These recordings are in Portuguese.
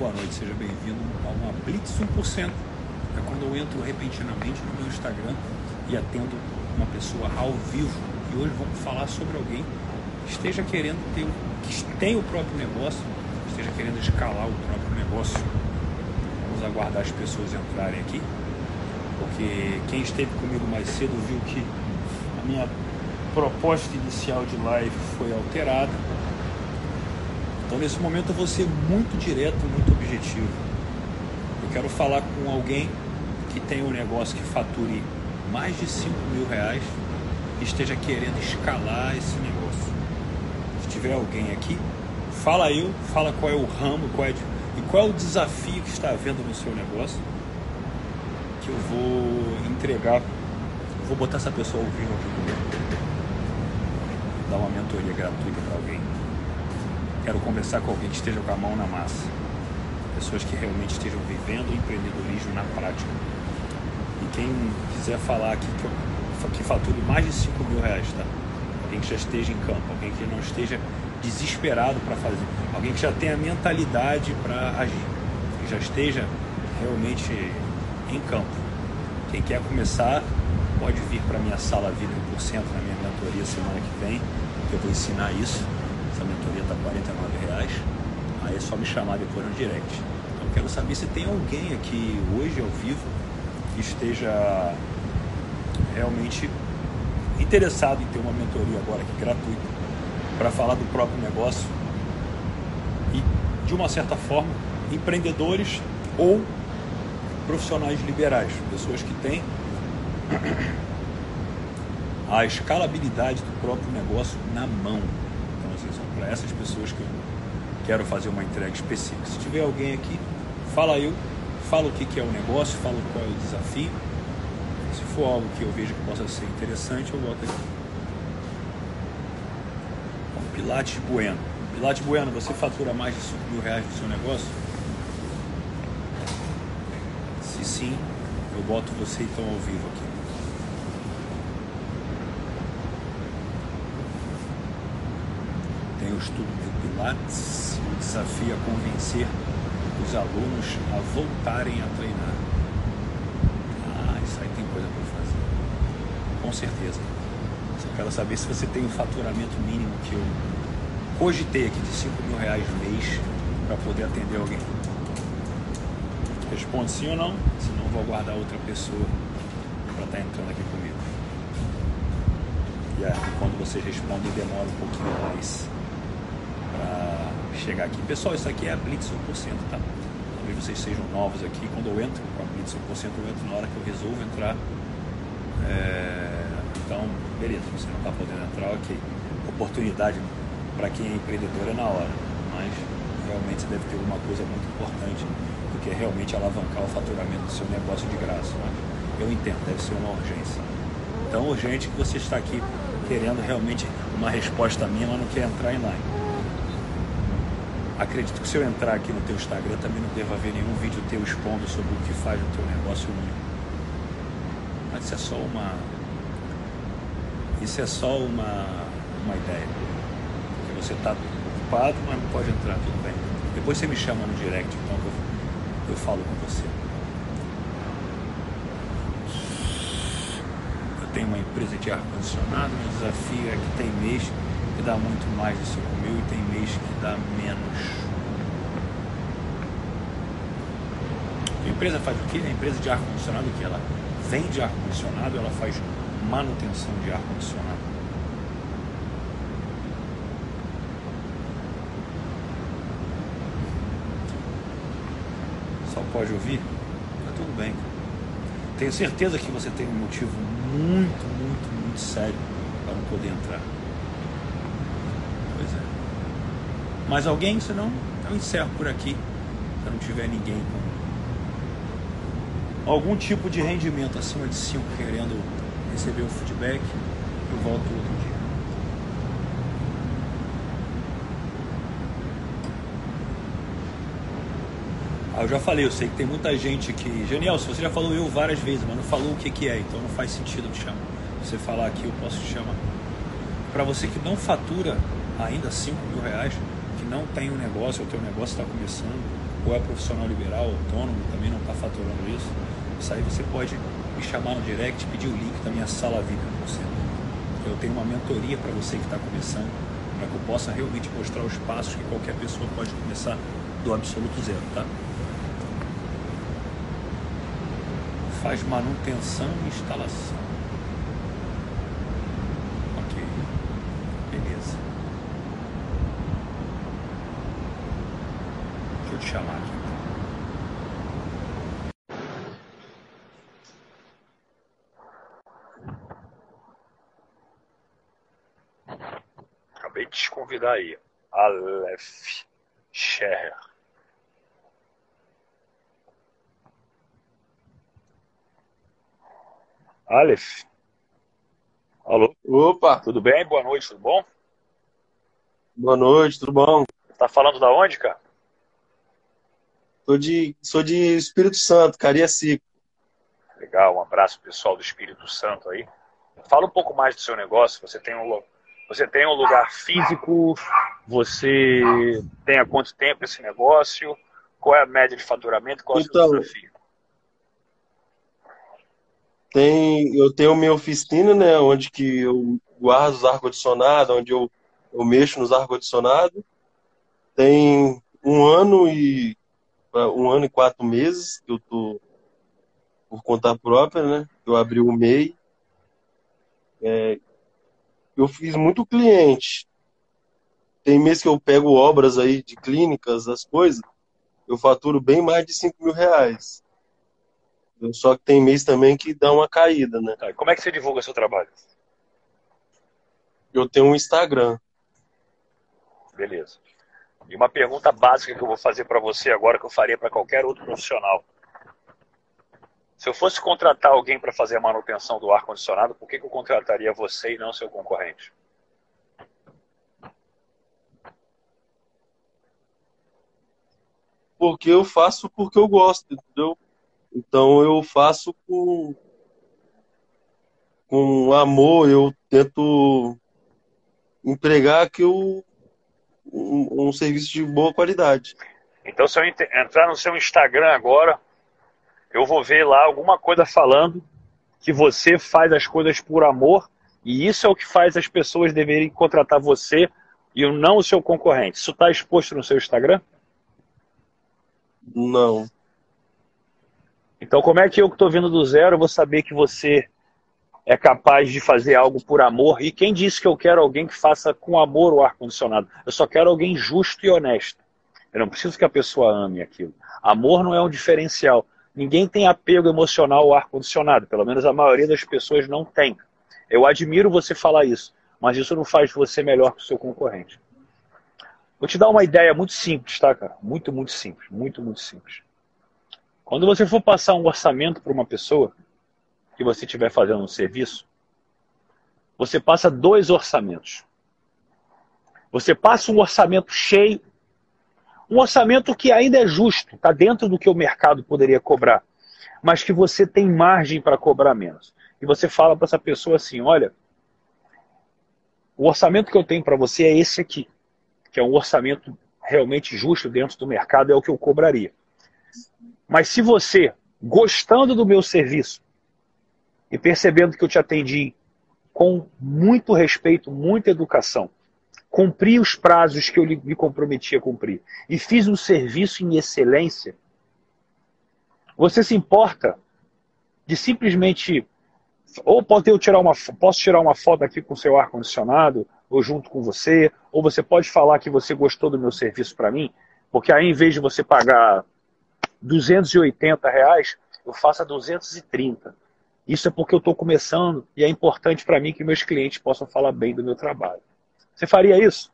boa noite, seja bem-vindo a uma Blitz 1%. É quando eu entro repentinamente no meu Instagram e atendo uma pessoa ao vivo. E hoje vamos falar sobre alguém que esteja querendo ter, que tem o próprio negócio, esteja querendo escalar o próprio negócio. Vamos aguardar as pessoas entrarem aqui, porque quem esteve comigo mais cedo viu que a minha proposta inicial de live foi alterada então, nesse momento, eu vou ser muito direto, muito objetivo. Eu quero falar com alguém que tenha um negócio que fature mais de 5 mil reais e esteja querendo escalar esse negócio. Se tiver alguém aqui, fala eu, fala qual é o ramo, qual é, e qual é o desafio que está havendo no seu negócio, que eu vou entregar, vou botar essa pessoa ao vivo aqui comigo, dar uma mentoria gratuita para alguém. Quero conversar com alguém que esteja com a mão na massa. Pessoas que realmente estejam vivendo o empreendedorismo na prática. E quem quiser falar aqui que, que fature mais de 5 mil reais, tá? Alguém que já esteja em campo, alguém que não esteja desesperado para fazer, alguém que já tenha mentalidade para agir, que já esteja realmente em campo. Quem quer começar, pode vir para minha sala Vida 1% na minha mentoria semana que vem, que eu vou ensinar isso essa mentoria está R$ reais. Aí é só me chamar depois no direct. Então eu quero saber se tem alguém aqui hoje ao vivo que esteja realmente interessado em ter uma mentoria agora aqui gratuita para falar do próprio negócio e de uma certa forma empreendedores ou profissionais liberais, pessoas que têm a escalabilidade do próprio negócio na mão essas pessoas que eu quero fazer uma entrega específica. Se tiver alguém aqui, fala eu, fala o que, que é o negócio, fala qual é o desafio. Se for algo que eu vejo que possa ser interessante, eu boto aqui. Bom, Pilates Bueno. Pilates Bueno, você fatura mais de 5 mil reais no seu negócio? Se sim, eu boto você então ao vivo aqui. Estudo de Pilates, o desafio a convencer os alunos a voltarem a treinar. Ah, isso aí tem coisa para fazer. Com certeza. Só quero saber se você tem o um faturamento mínimo que eu cogitei aqui de 5 mil reais mês para poder atender alguém. Responde sim ou não, senão vou aguardar outra pessoa para estar tá entrando aqui comigo. E aí, quando vocês respondem, demora um pouquinho mais chegar aqui. Pessoal, isso aqui é a Blitz 1%, tá? Talvez vocês sejam novos aqui. Quando eu entro com a Blitz 1%, eu entro na hora que eu resolvo entrar. É... Então, beleza, você não está podendo entrar, ok. Oportunidade para quem é empreendedor é na hora, mas realmente você deve ter uma coisa muito importante, porque é realmente alavancar o faturamento do seu negócio de graça. Né? Eu entendo, deve ser uma urgência. Tão urgente que você está aqui querendo realmente uma resposta minha, mas não quer entrar em live. Acredito que se eu entrar aqui no teu Instagram também não deva haver nenhum vídeo teu expondo sobre o que faz no teu negócio único. Mas isso é só uma. Isso é só uma, uma ideia. Porque você está ocupado, mas não pode entrar, tudo bem. Depois você me chama no direct, então eu, eu falo com você. Eu tenho uma empresa de ar-condicionado, meu desafio é que tem mês que dá muito mais de 5 mil e tem mês que dá menos. A empresa faz o quê? A empresa de ar-condicionado que ela vende ar-condicionado, ela faz manutenção de ar-condicionado. Só pode ouvir? Tá tudo bem. Tenho certeza que você tem um motivo muito, muito, muito sério para não poder entrar. Mais alguém? Senão eu encerro por aqui. Se não tiver ninguém com algum tipo de rendimento acima de 5 querendo receber o feedback, eu volto outro dia. Ah, eu já falei, eu sei que tem muita gente que. Genial, se você já falou eu várias vezes, mas não falou o que, que é, então não faz sentido te chamar. Você falar aqui, eu posso te chamar. Para você que não fatura ainda 5 mil reais, não tem um negócio, o teu negócio está começando, ou é profissional liberal, autônomo, também não está faturando isso, isso aí você pode me chamar no direct, pedir o link da minha sala VIP para você. Eu tenho uma mentoria para você que está começando, para que eu possa realmente mostrar os passos que qualquer pessoa pode começar do absoluto zero, tá? Faz manutenção e instalação. Ok. Beleza. Deixa eu te chamar aqui. Acabei de te convidar aí. Aleph Scherer. Aleph. Alô? Opa, Tudo bem? Boa noite, tudo bom? boa noite, tudo bom? Tá falando da onde, cara? Sou de, sou de Espírito Santo, Cariacica. Legal, um abraço pessoal do Espírito Santo aí. Fala um pouco mais do seu negócio. Você tem um, você tem um lugar físico? Você tem há quanto tempo esse negócio? Qual é a média de faturamento? Qual é o seu Então, desafio? Tem, eu tenho minha oficina, né, onde que eu guardo os ar-condicionados, onde eu, eu mexo nos ar-condicionados. Tem um ano e um ano e quatro meses que eu tô por conta própria, né? Eu abri o MEI. É, eu fiz muito cliente. Tem mês que eu pego obras aí de clínicas, as coisas, eu faturo bem mais de 5 mil reais. Só que tem mês também que dá uma caída, né? Tá, Como é que você divulga seu trabalho? Eu tenho um Instagram. Beleza. E uma pergunta básica que eu vou fazer para você agora, que eu faria para qualquer outro profissional. Se eu fosse contratar alguém para fazer a manutenção do ar-condicionado, por que, que eu contrataria você e não seu concorrente? Porque eu faço porque eu gosto, entendeu? Então eu faço com, com amor, eu tento entregar que eu, um, um serviço de boa qualidade. Então, se eu ent- entrar no seu Instagram agora, eu vou ver lá alguma coisa falando que você faz as coisas por amor e isso é o que faz as pessoas deverem contratar você e não o seu concorrente. Isso está exposto no seu Instagram? Não. Então, como é que eu que estou vindo do zero vou saber que você é capaz de fazer algo por amor? E quem disse que eu quero alguém que faça com amor o ar-condicionado? Eu só quero alguém justo e honesto. Eu não preciso que a pessoa ame aquilo. Amor não é um diferencial. Ninguém tem apego emocional ao ar-condicionado. Pelo menos a maioria das pessoas não tem. Eu admiro você falar isso, mas isso não faz você melhor que o seu concorrente. Vou te dar uma ideia muito simples, tá, cara? Muito, muito simples. Muito, muito simples. Quando você for passar um orçamento para uma pessoa que você estiver fazendo um serviço, você passa dois orçamentos. Você passa um orçamento cheio, um orçamento que ainda é justo, está dentro do que o mercado poderia cobrar, mas que você tem margem para cobrar menos. E você fala para essa pessoa assim: olha, o orçamento que eu tenho para você é esse aqui, que é um orçamento realmente justo dentro do mercado, é o que eu cobraria. Mas se você, gostando do meu serviço e percebendo que eu te atendi com muito respeito, muita educação, cumpri os prazos que eu me comprometi a cumprir e fiz um serviço em excelência, você se importa de simplesmente ou pode eu tirar uma posso tirar uma foto aqui com seu ar condicionado ou junto com você, ou você pode falar que você gostou do meu serviço para mim, porque aí em vez de você pagar 280 reais, eu faço a 230. Isso é porque eu estou começando e é importante para mim que meus clientes possam falar bem do meu trabalho. Você faria isso?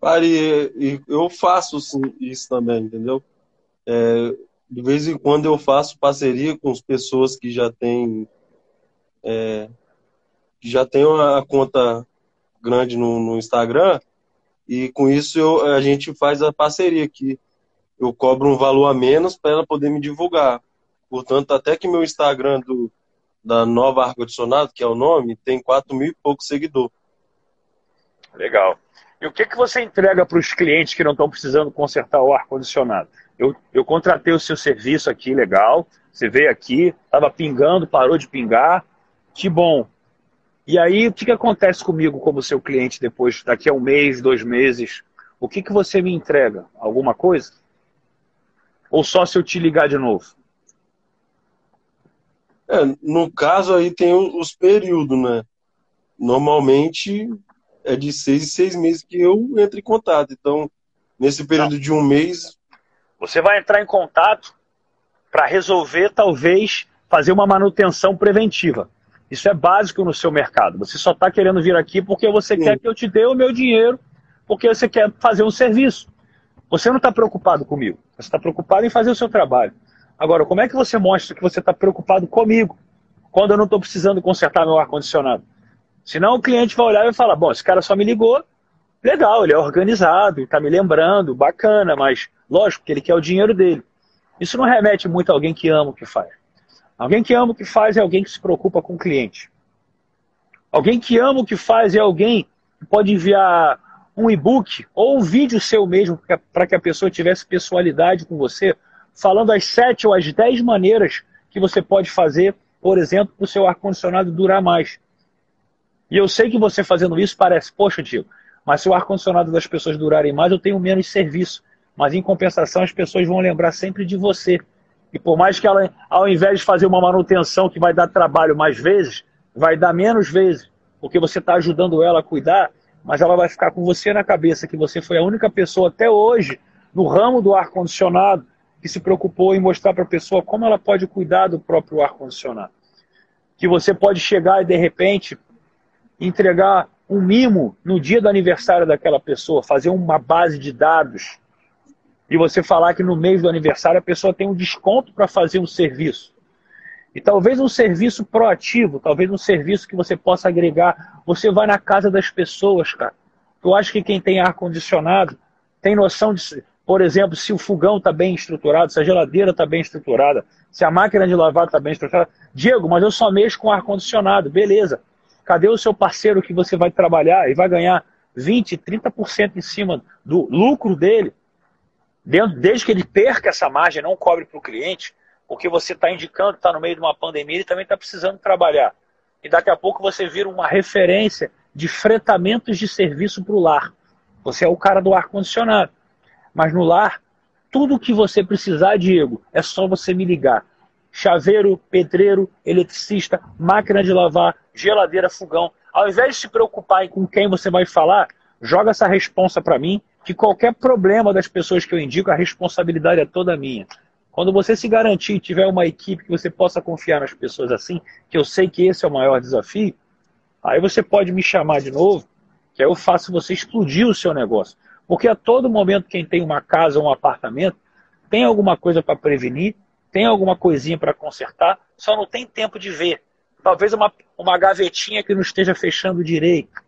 Faria, eu faço sim, isso também, entendeu? É, de vez em quando eu faço parceria com as pessoas que já têm é, que já têm uma conta grande no, no Instagram e com isso eu- a gente faz a parceria aqui. Eu cobro um valor a menos para ela poder me divulgar. Portanto, até que meu Instagram do, da Nova Ar Condicionado, que é o nome, tem 4 mil e poucos seguidores. Legal. E o que, que você entrega para os clientes que não estão precisando consertar o ar-condicionado? Eu, eu contratei o seu serviço aqui, legal. Você veio aqui, estava pingando, parou de pingar. Que bom. E aí, o que, que acontece comigo como seu cliente depois, daqui a um mês, dois meses? O que, que você me entrega? Alguma coisa? Ou só se eu te ligar de novo? É, no caso aí tem os períodos, né? Normalmente é de seis em seis meses que eu entro em contato. Então, nesse período Não. de um mês. Você vai entrar em contato para resolver, talvez, fazer uma manutenção preventiva. Isso é básico no seu mercado. Você só está querendo vir aqui porque você Sim. quer que eu te dê o meu dinheiro, porque você quer fazer um serviço. Você não está preocupado comigo. Você está preocupado em fazer o seu trabalho. Agora, como é que você mostra que você está preocupado comigo quando eu não estou precisando consertar meu ar-condicionado? Senão o cliente vai olhar e vai falar: bom, esse cara só me ligou, legal, ele é organizado, está me lembrando, bacana, mas lógico que ele quer o dinheiro dele. Isso não remete muito a alguém que ama o que faz. Alguém que ama o que faz é alguém que se preocupa com o cliente. Alguém que ama o que faz é alguém que pode enviar um e-book ou um vídeo seu mesmo para que a pessoa tivesse pessoalidade com você, falando as sete ou as dez maneiras que você pode fazer, por exemplo, para o seu ar-condicionado durar mais. E eu sei que você fazendo isso parece, poxa, Diego, mas se o ar-condicionado das pessoas durarem mais, eu tenho menos serviço. Mas em compensação, as pessoas vão lembrar sempre de você. E por mais que ela, ao invés de fazer uma manutenção que vai dar trabalho mais vezes, vai dar menos vezes, porque você está ajudando ela a cuidar, mas ela vai ficar com você na cabeça que você foi a única pessoa até hoje no ramo do ar-condicionado que se preocupou em mostrar para a pessoa como ela pode cuidar do próprio ar-condicionado. Que você pode chegar e de repente entregar um mimo no dia do aniversário daquela pessoa, fazer uma base de dados e você falar que no mês do aniversário a pessoa tem um desconto para fazer um serviço. E talvez um serviço proativo, talvez um serviço que você possa agregar. Você vai na casa das pessoas, cara. Eu acho que quem tem ar-condicionado tem noção de, por exemplo, se o fogão está bem estruturado, se a geladeira está bem estruturada, se a máquina de lavar está bem estruturada. Diego, mas eu só mexo com ar-condicionado. Beleza. Cadê o seu parceiro que você vai trabalhar e vai ganhar 20, 30% em cima do lucro dele? dentro, desde que ele perca essa margem, não cobre para o cliente, porque você está indicando que está no meio de uma pandemia e também está precisando trabalhar. E daqui a pouco você vira uma referência de fretamentos de serviço para o lar. Você é o cara do ar-condicionado. Mas no lar, tudo que você precisar, Diego, é só você me ligar. Chaveiro, pedreiro, eletricista, máquina de lavar, geladeira, fogão. Ao invés de se preocupar com quem você vai falar, joga essa responsa para mim que qualquer problema das pessoas que eu indico, a responsabilidade é toda minha. Quando você se garantir e tiver uma equipe que você possa confiar nas pessoas assim, que eu sei que esse é o maior desafio, aí você pode me chamar de novo, que aí eu faço você explodir o seu negócio. Porque a todo momento quem tem uma casa ou um apartamento tem alguma coisa para prevenir, tem alguma coisinha para consertar, só não tem tempo de ver. Talvez uma, uma gavetinha que não esteja fechando direito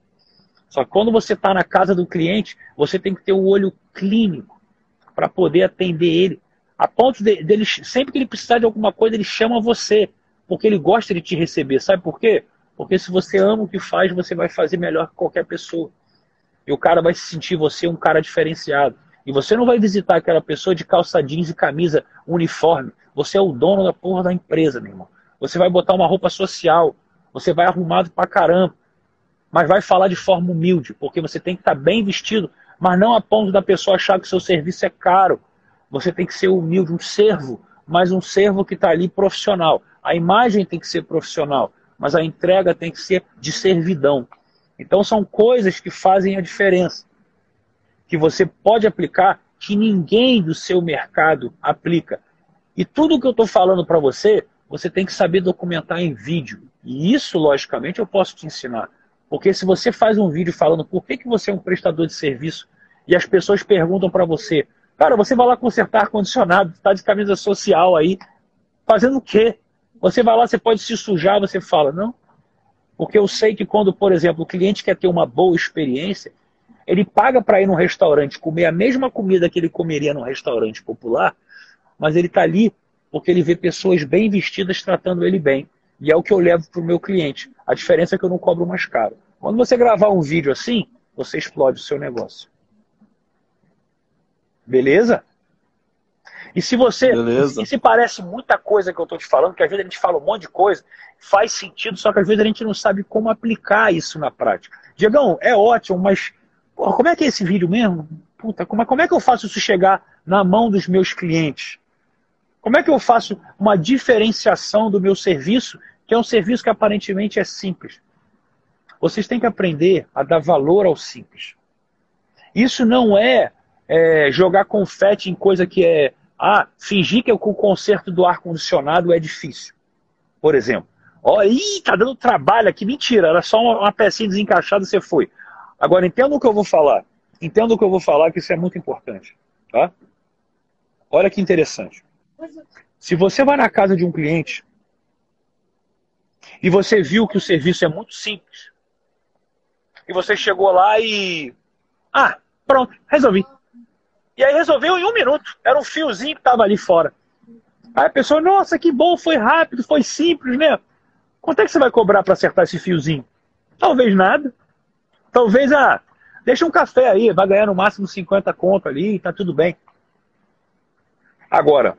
só que quando você está na casa do cliente, você tem que ter um olho clínico para poder atender ele. A ponto de, dele, sempre que ele precisar de alguma coisa, ele chama você, porque ele gosta de te receber. Sabe por quê? Porque se você ama o que faz, você vai fazer melhor que qualquer pessoa. E o cara vai se sentir você um cara diferenciado. E você não vai visitar aquela pessoa de calça jeans e camisa uniforme. Você é o dono da porra da empresa, meu irmão. Você vai botar uma roupa social. Você vai arrumado pra caramba mas vai falar de forma humilde, porque você tem que estar bem vestido, mas não a ponto da pessoa achar que seu serviço é caro. Você tem que ser humilde, um servo, mas um servo que está ali profissional. A imagem tem que ser profissional, mas a entrega tem que ser de servidão. Então são coisas que fazem a diferença, que você pode aplicar, que ninguém do seu mercado aplica. E tudo que eu estou falando para você, você tem que saber documentar em vídeo. E isso, logicamente, eu posso te ensinar. Porque se você faz um vídeo falando por que, que você é um prestador de serviço e as pessoas perguntam para você, cara, você vai lá consertar ar-condicionado, está de camisa social aí, fazendo o quê? Você vai lá, você pode se sujar, você fala, não. Porque eu sei que quando, por exemplo, o cliente quer ter uma boa experiência, ele paga para ir num restaurante comer a mesma comida que ele comeria num restaurante popular, mas ele está ali porque ele vê pessoas bem vestidas tratando ele bem. E é o que eu levo para o meu cliente. A diferença é que eu não cobro mais caro. Quando você gravar um vídeo assim, você explode o seu negócio. Beleza? E se você. Beleza. E se parece muita coisa que eu estou te falando, que às vezes a gente fala um monte de coisa, faz sentido, só que às vezes a gente não sabe como aplicar isso na prática. Diegão, é ótimo, mas porra, como é que é esse vídeo mesmo? Puta, como é, como é que eu faço isso chegar na mão dos meus clientes? Como é que eu faço uma diferenciação do meu serviço, que é um serviço que aparentemente é simples? Vocês têm que aprender a dar valor ao simples. Isso não é, é jogar confete em coisa que é ah, fingir que o conserto do ar-condicionado é difícil. Por exemplo. Ó, ih, tá dando trabalho aqui. Mentira, era só uma, uma pecinha desencaixada você foi. Agora, entenda o que eu vou falar. Entenda o que eu vou falar, que isso é muito importante. Tá? Olha que interessante. Se você vai na casa de um cliente e você viu que o serviço é muito simples, e você chegou lá e. Ah, pronto, resolvi. E aí resolveu em um minuto. Era um fiozinho que estava ali fora. Aí a pessoa, nossa, que bom, foi rápido, foi simples, né? Quanto é que você vai cobrar para acertar esse fiozinho? Talvez nada. Talvez, ah, deixa um café aí, vai ganhar no máximo 50 conto ali, tá tudo bem. Agora,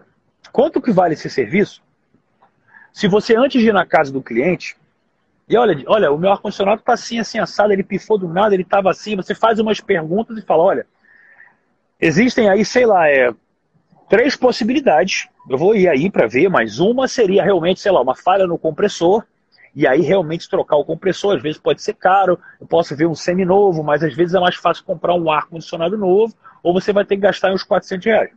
quanto que vale esse serviço? Se você antes de ir na casa do cliente, e olha, olha, o meu ar-condicionado está assim, assim, assado, ele pifou do nada, ele estava assim, você faz umas perguntas e fala, olha, Existem aí, sei lá, é, três possibilidades. Eu vou ir aí para ver, mas uma seria realmente, sei lá, uma falha no compressor, e aí realmente trocar o compressor. Às vezes pode ser caro, eu posso ver um semi-novo, mas às vezes é mais fácil comprar um ar-condicionado novo, ou você vai ter que gastar uns 400 reais.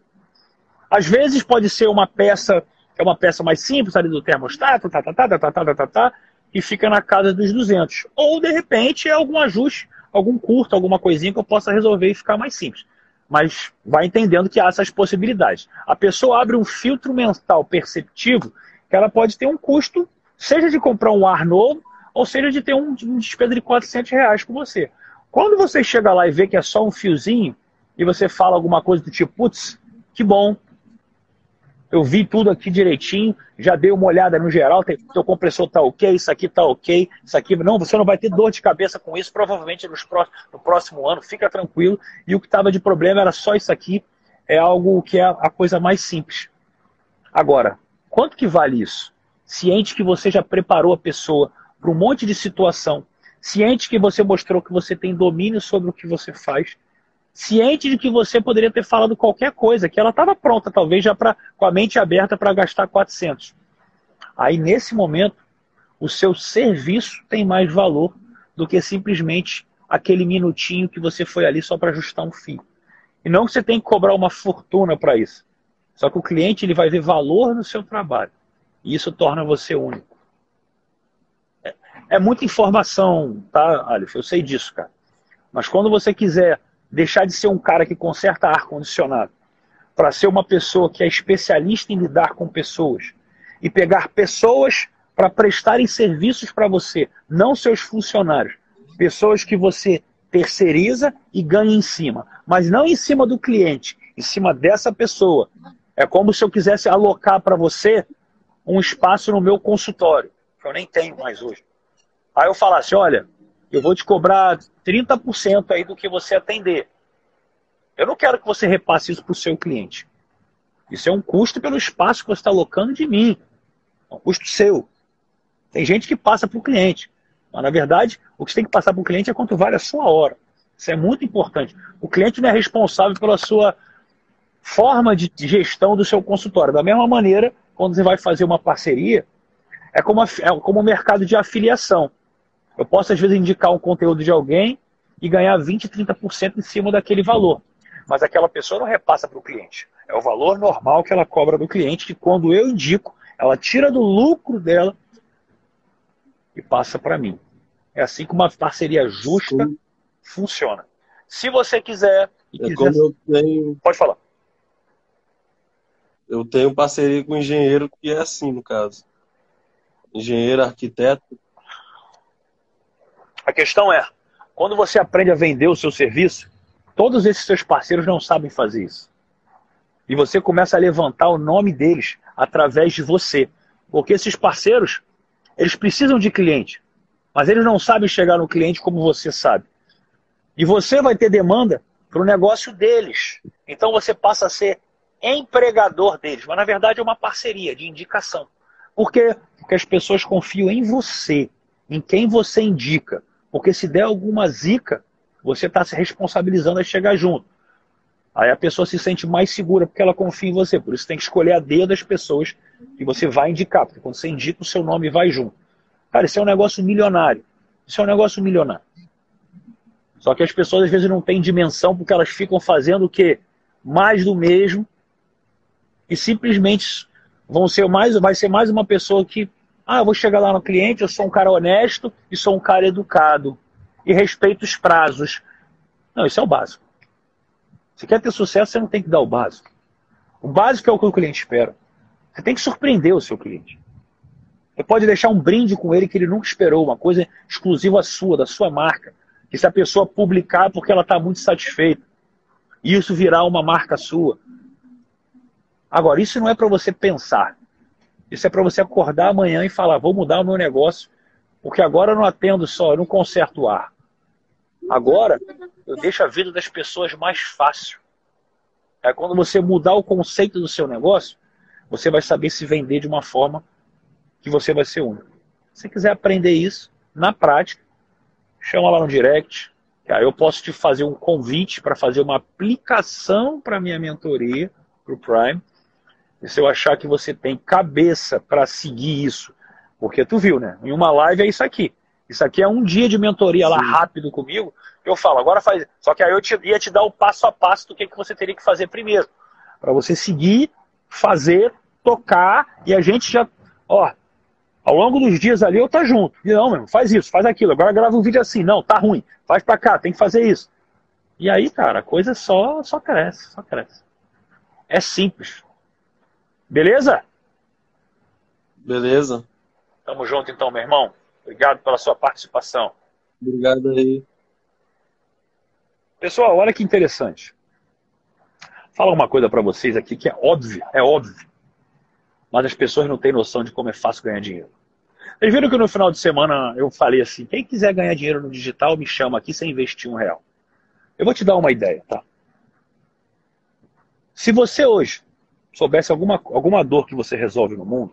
Às vezes pode ser uma peça, é uma peça mais simples ali do termostato, tá, tá, tá, tá, tá, tá, tá, tá, e fica na casa dos 200. Ou, de repente, é algum ajuste, algum curto, alguma coisinha que eu possa resolver e ficar mais simples mas vai entendendo que há essas possibilidades. A pessoa abre um filtro mental perceptivo que ela pode ter um custo, seja de comprar um ar novo, ou seja de ter um, despesa de 400 reais com você. Quando você chega lá e vê que é só um fiozinho, e você fala alguma coisa do tipo, putz, que bom, eu vi tudo aqui direitinho, já dei uma olhada no geral, teu compressor tá ok, isso aqui tá ok, isso aqui. Não, você não vai ter dor de cabeça com isso, provavelmente nos no próximo ano, fica tranquilo. E o que estava de problema era só isso aqui, é algo que é a coisa mais simples. Agora, quanto que vale isso? Ciente que você já preparou a pessoa para um monte de situação, ciente que você mostrou que você tem domínio sobre o que você faz, ciente de que você poderia ter falado qualquer coisa, que ela estava pronta, talvez já pra, com a mente aberta para gastar 400. Aí, nesse momento, o seu serviço tem mais valor do que simplesmente aquele minutinho que você foi ali só para ajustar um fio. E não que você tem que cobrar uma fortuna para isso. Só que o cliente ele vai ver valor no seu trabalho. E isso torna você único. É, é muita informação, tá, Aleph? Eu sei disso, cara. Mas quando você quiser deixar de ser um cara que conserta ar-condicionado para ser uma pessoa que é especialista em lidar com pessoas e pegar pessoas para prestarem serviços para você, não seus funcionários, pessoas que você terceiriza e ganha em cima, mas não em cima do cliente, em cima dessa pessoa. É como se eu quisesse alocar para você um espaço no meu consultório, que eu nem tenho mais hoje. Aí eu falasse, olha, eu vou te cobrar 30% aí do que você atender. Eu não quero que você repasse isso para o seu cliente. Isso é um custo pelo espaço que você está alocando de mim. É um custo seu. Tem gente que passa para o cliente. Mas, na verdade, o que você tem que passar para o cliente é quanto vale a sua hora. Isso é muito importante. O cliente não é responsável pela sua forma de gestão do seu consultório. Da mesma maneira, quando você vai fazer uma parceria, é como, é como o mercado de afiliação. Eu posso, às vezes, indicar um conteúdo de alguém e ganhar 20%, 30% em cima daquele valor. Mas aquela pessoa não repassa para o cliente. É o valor normal que ela cobra do cliente, que quando eu indico, ela tira do lucro dela e passa para mim. É assim que uma parceria justa Sim. funciona. Se você quiser. É quiser... como eu tenho. Pode falar. Eu tenho parceria com um engenheiro que é assim, no caso. Engenheiro, arquiteto, a questão é, quando você aprende a vender o seu serviço, todos esses seus parceiros não sabem fazer isso. E você começa a levantar o nome deles através de você. Porque esses parceiros, eles precisam de cliente, mas eles não sabem chegar no cliente como você sabe. E você vai ter demanda para o negócio deles. Então você passa a ser empregador deles. Mas na verdade é uma parceria de indicação. Por quê? Porque as pessoas confiam em você, em quem você indica. Porque se der alguma zica, você está se responsabilizando a chegar junto. Aí a pessoa se sente mais segura porque ela confia em você. Por isso tem que escolher a dedo das pessoas que você vai indicar. Porque quando você indica, o seu nome vai junto. Cara, isso é um negócio milionário. Isso é um negócio milionário. Só que as pessoas às vezes não têm dimensão porque elas ficam fazendo o quê? Mais do mesmo e simplesmente vão ser mais, vai ser mais uma pessoa que, ah, eu vou chegar lá no cliente, eu sou um cara honesto e sou um cara educado e respeito os prazos. Não, isso é o básico. Se quer ter sucesso, você não tem que dar o básico. O básico é o que o cliente espera. Você tem que surpreender o seu cliente. Você pode deixar um brinde com ele que ele nunca esperou, uma coisa exclusiva sua, da sua marca. Que se a pessoa publicar porque ela está muito satisfeita, isso virar uma marca sua. Agora, isso não é para você pensar. Isso é para você acordar amanhã e falar: vou mudar o meu negócio, porque agora eu não atendo só, eu não conserto o ar. Agora eu deixo a vida das pessoas mais fácil. É quando você mudar o conceito do seu negócio, você vai saber se vender de uma forma que você vai ser único. Se você quiser aprender isso na prática, chama lá no direct. Eu posso te fazer um convite para fazer uma aplicação para minha mentoria para o Prime. E se eu achar que você tem cabeça para seguir isso, porque tu viu, né? Em uma live é isso aqui. Isso aqui é um dia de mentoria Sim. lá rápido comigo. Eu falo, agora faz. Só que aí eu te, ia te dar o passo a passo do que, que você teria que fazer primeiro. Para você seguir, fazer, tocar e a gente já. Ó, ao longo dos dias ali eu tá junto. E não, meu, faz isso, faz aquilo. Agora grava um vídeo assim. Não, tá ruim. Faz pra cá, tem que fazer isso. E aí, cara, a coisa só, só cresce, só cresce. É simples. Beleza? Beleza. Tamo junto então, meu irmão. Obrigado pela sua participação. Obrigado aí. Pessoal, olha que interessante. Fala uma coisa para vocês aqui que é óbvio, é óbvio. Mas as pessoas não têm noção de como é fácil ganhar dinheiro. Vocês viram que no final de semana eu falei assim: quem quiser ganhar dinheiro no digital, me chama aqui sem investir um real. Eu vou te dar uma ideia, tá? Se você hoje soubesse alguma, alguma dor que você resolve no mundo,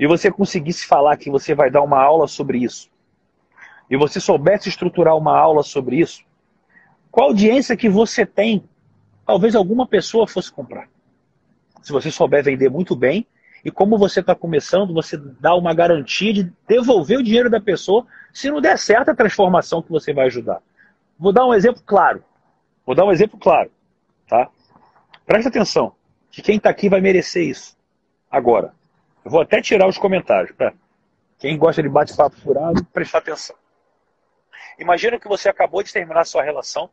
e você conseguisse falar que você vai dar uma aula sobre isso, e você soubesse estruturar uma aula sobre isso, qual audiência que você tem, talvez alguma pessoa fosse comprar. Se você souber vender muito bem, e como você está começando, você dá uma garantia de devolver o dinheiro da pessoa se não der certo a transformação que você vai ajudar. Vou dar um exemplo claro. Vou dar um exemplo claro. Tá? Presta atenção que quem está aqui vai merecer isso. Agora, eu vou até tirar os comentários para quem gosta de bate-papo furado prestar atenção. Imagina que você acabou de terminar sua relação.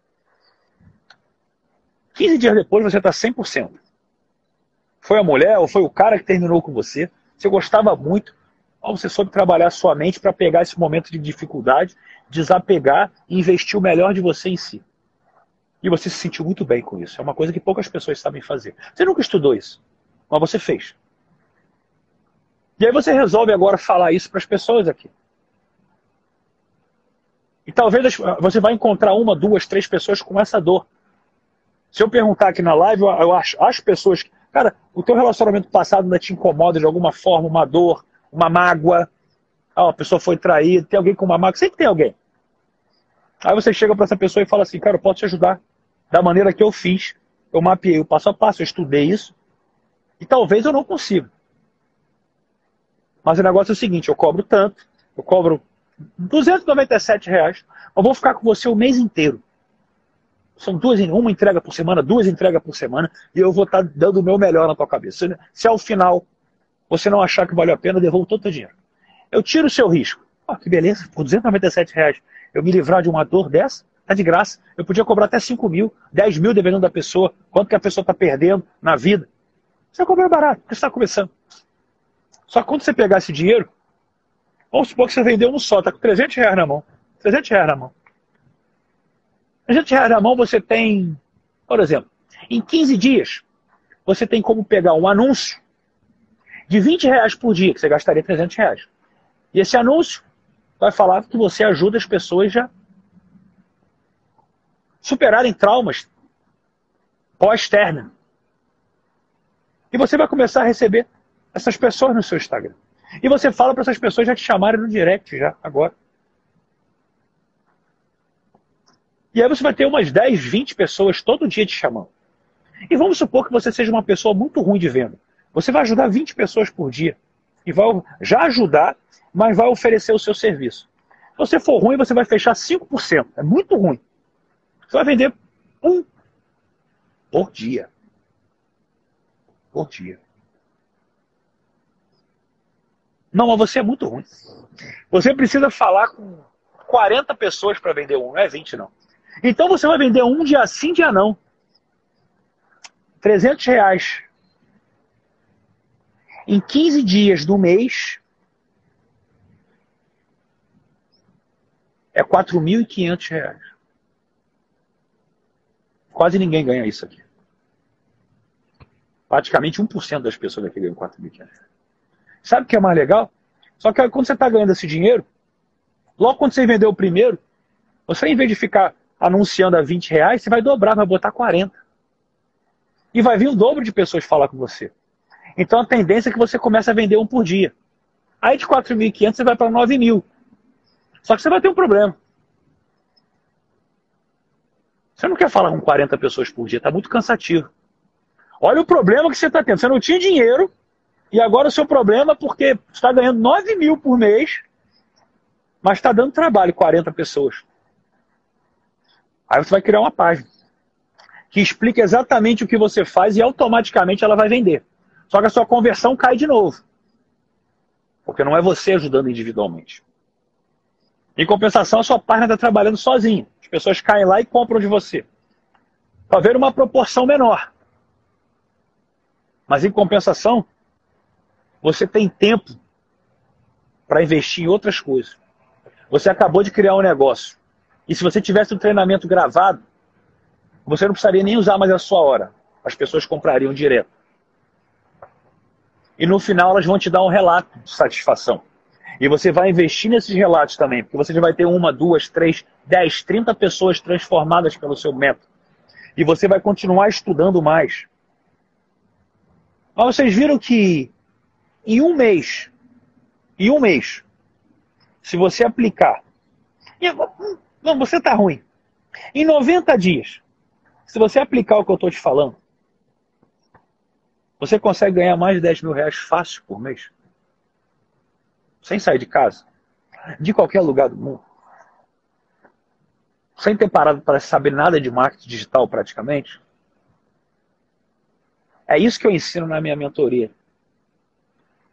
15 dias depois você está 100%. Foi a mulher ou foi o cara que terminou com você. Você gostava muito. Ou você soube trabalhar sua mente para pegar esse momento de dificuldade, desapegar e investir o melhor de você em si. E você se sentiu muito bem com isso. É uma coisa que poucas pessoas sabem fazer. Você nunca estudou isso, mas você fez. E aí você resolve agora falar isso para as pessoas aqui. E talvez você vai encontrar uma, duas, três pessoas com essa dor. Se eu perguntar aqui na live, eu acho, acho pessoas. Cara, o teu relacionamento passado ainda te incomoda de alguma forma, uma dor, uma mágoa. Ah, uma pessoa foi traída, tem alguém com uma mágoa, sempre tem alguém. Aí você chega para essa pessoa e fala assim, cara, eu posso te ajudar da maneira que eu fiz. Eu mapeei o passo a passo, eu estudei isso. E talvez eu não consiga. Mas o negócio é o seguinte, eu cobro tanto, eu cobro 297 reais, eu vou ficar com você o mês inteiro. São duas, uma entrega por semana, duas entregas por semana, e eu vou estar tá dando o meu melhor na tua cabeça. Se ao final você não achar que valeu a pena, devolvo todo o teu dinheiro. Eu tiro o seu risco. Oh, que beleza, por 297 reais eu me livrar de uma dor dessa, tá de graça. Eu podia cobrar até 5 mil, 10 mil dependendo da pessoa, quanto que a pessoa está perdendo na vida. Você cobrar barato, porque você está começando. Só que quando você pegar esse dinheiro, vamos supor que você vendeu um só, está com 300 reais na mão. 300 reais na mão. 300 reais na mão você tem, por exemplo, em 15 dias, você tem como pegar um anúncio de 20 reais por dia, que você gastaria 300 reais. E esse anúncio vai falar que você ajuda as pessoas já superarem traumas pós-término. E você vai começar a receber essas pessoas no seu Instagram. E você fala para essas pessoas já te chamarem no direct já, agora. E aí você vai ter umas 10, 20 pessoas todo dia te chamando. E vamos supor que você seja uma pessoa muito ruim de venda. Você vai ajudar 20 pessoas por dia. E vai já ajudar, mas vai oferecer o seu serviço. Se você for ruim, você vai fechar 5%. É muito ruim. Você vai vender um por dia. Por dia. Não, mas você é muito ruim. Você precisa falar com 40 pessoas para vender um, não é 20 não. Então você vai vender um dia sim, dia não. 300 reais. Em 15 dias do mês, é 4.500 reais. Quase ninguém ganha isso aqui. Praticamente 1% das pessoas aqui ganham 4.500 reais. Sabe o que é mais legal? Só que quando você está ganhando esse dinheiro, logo quando você vendeu o primeiro, você em vez de ficar anunciando a 20 reais, você vai dobrar, vai botar 40. E vai vir o dobro de pessoas falar com você. Então a tendência é que você comece a vender um por dia. Aí de 4.500 você vai para 9.000. Só que você vai ter um problema. Você não quer falar com 40 pessoas por dia, está muito cansativo. Olha o problema que você está tendo. Você não tinha dinheiro e agora o seu problema é porque você está ganhando 9 mil por mês, mas está dando trabalho 40 pessoas. Aí você vai criar uma página que explica exatamente o que você faz e automaticamente ela vai vender. Só que a sua conversão cai de novo. Porque não é você ajudando individualmente. Em compensação, a sua página está trabalhando sozinha. As pessoas caem lá e compram de você. Para ver uma proporção menor. Mas em compensação, você tem tempo para investir em outras coisas. Você acabou de criar um negócio. E se você tivesse um treinamento gravado, você não precisaria nem usar mais a sua hora. As pessoas comprariam direto. E no final elas vão te dar um relato de satisfação. E você vai investir nesses relatos também, porque você já vai ter uma, duas, três, dez, trinta pessoas transformadas pelo seu método. E você vai continuar estudando mais. Mas vocês viram que em um mês, em um mês, se você aplicar não, você está ruim. Em 90 dias, se você aplicar o que eu estou te falando, você consegue ganhar mais de 10 mil reais fácil por mês. Sem sair de casa. De qualquer lugar do mundo. Sem ter parado para saber nada de marketing digital praticamente. É isso que eu ensino na minha mentoria.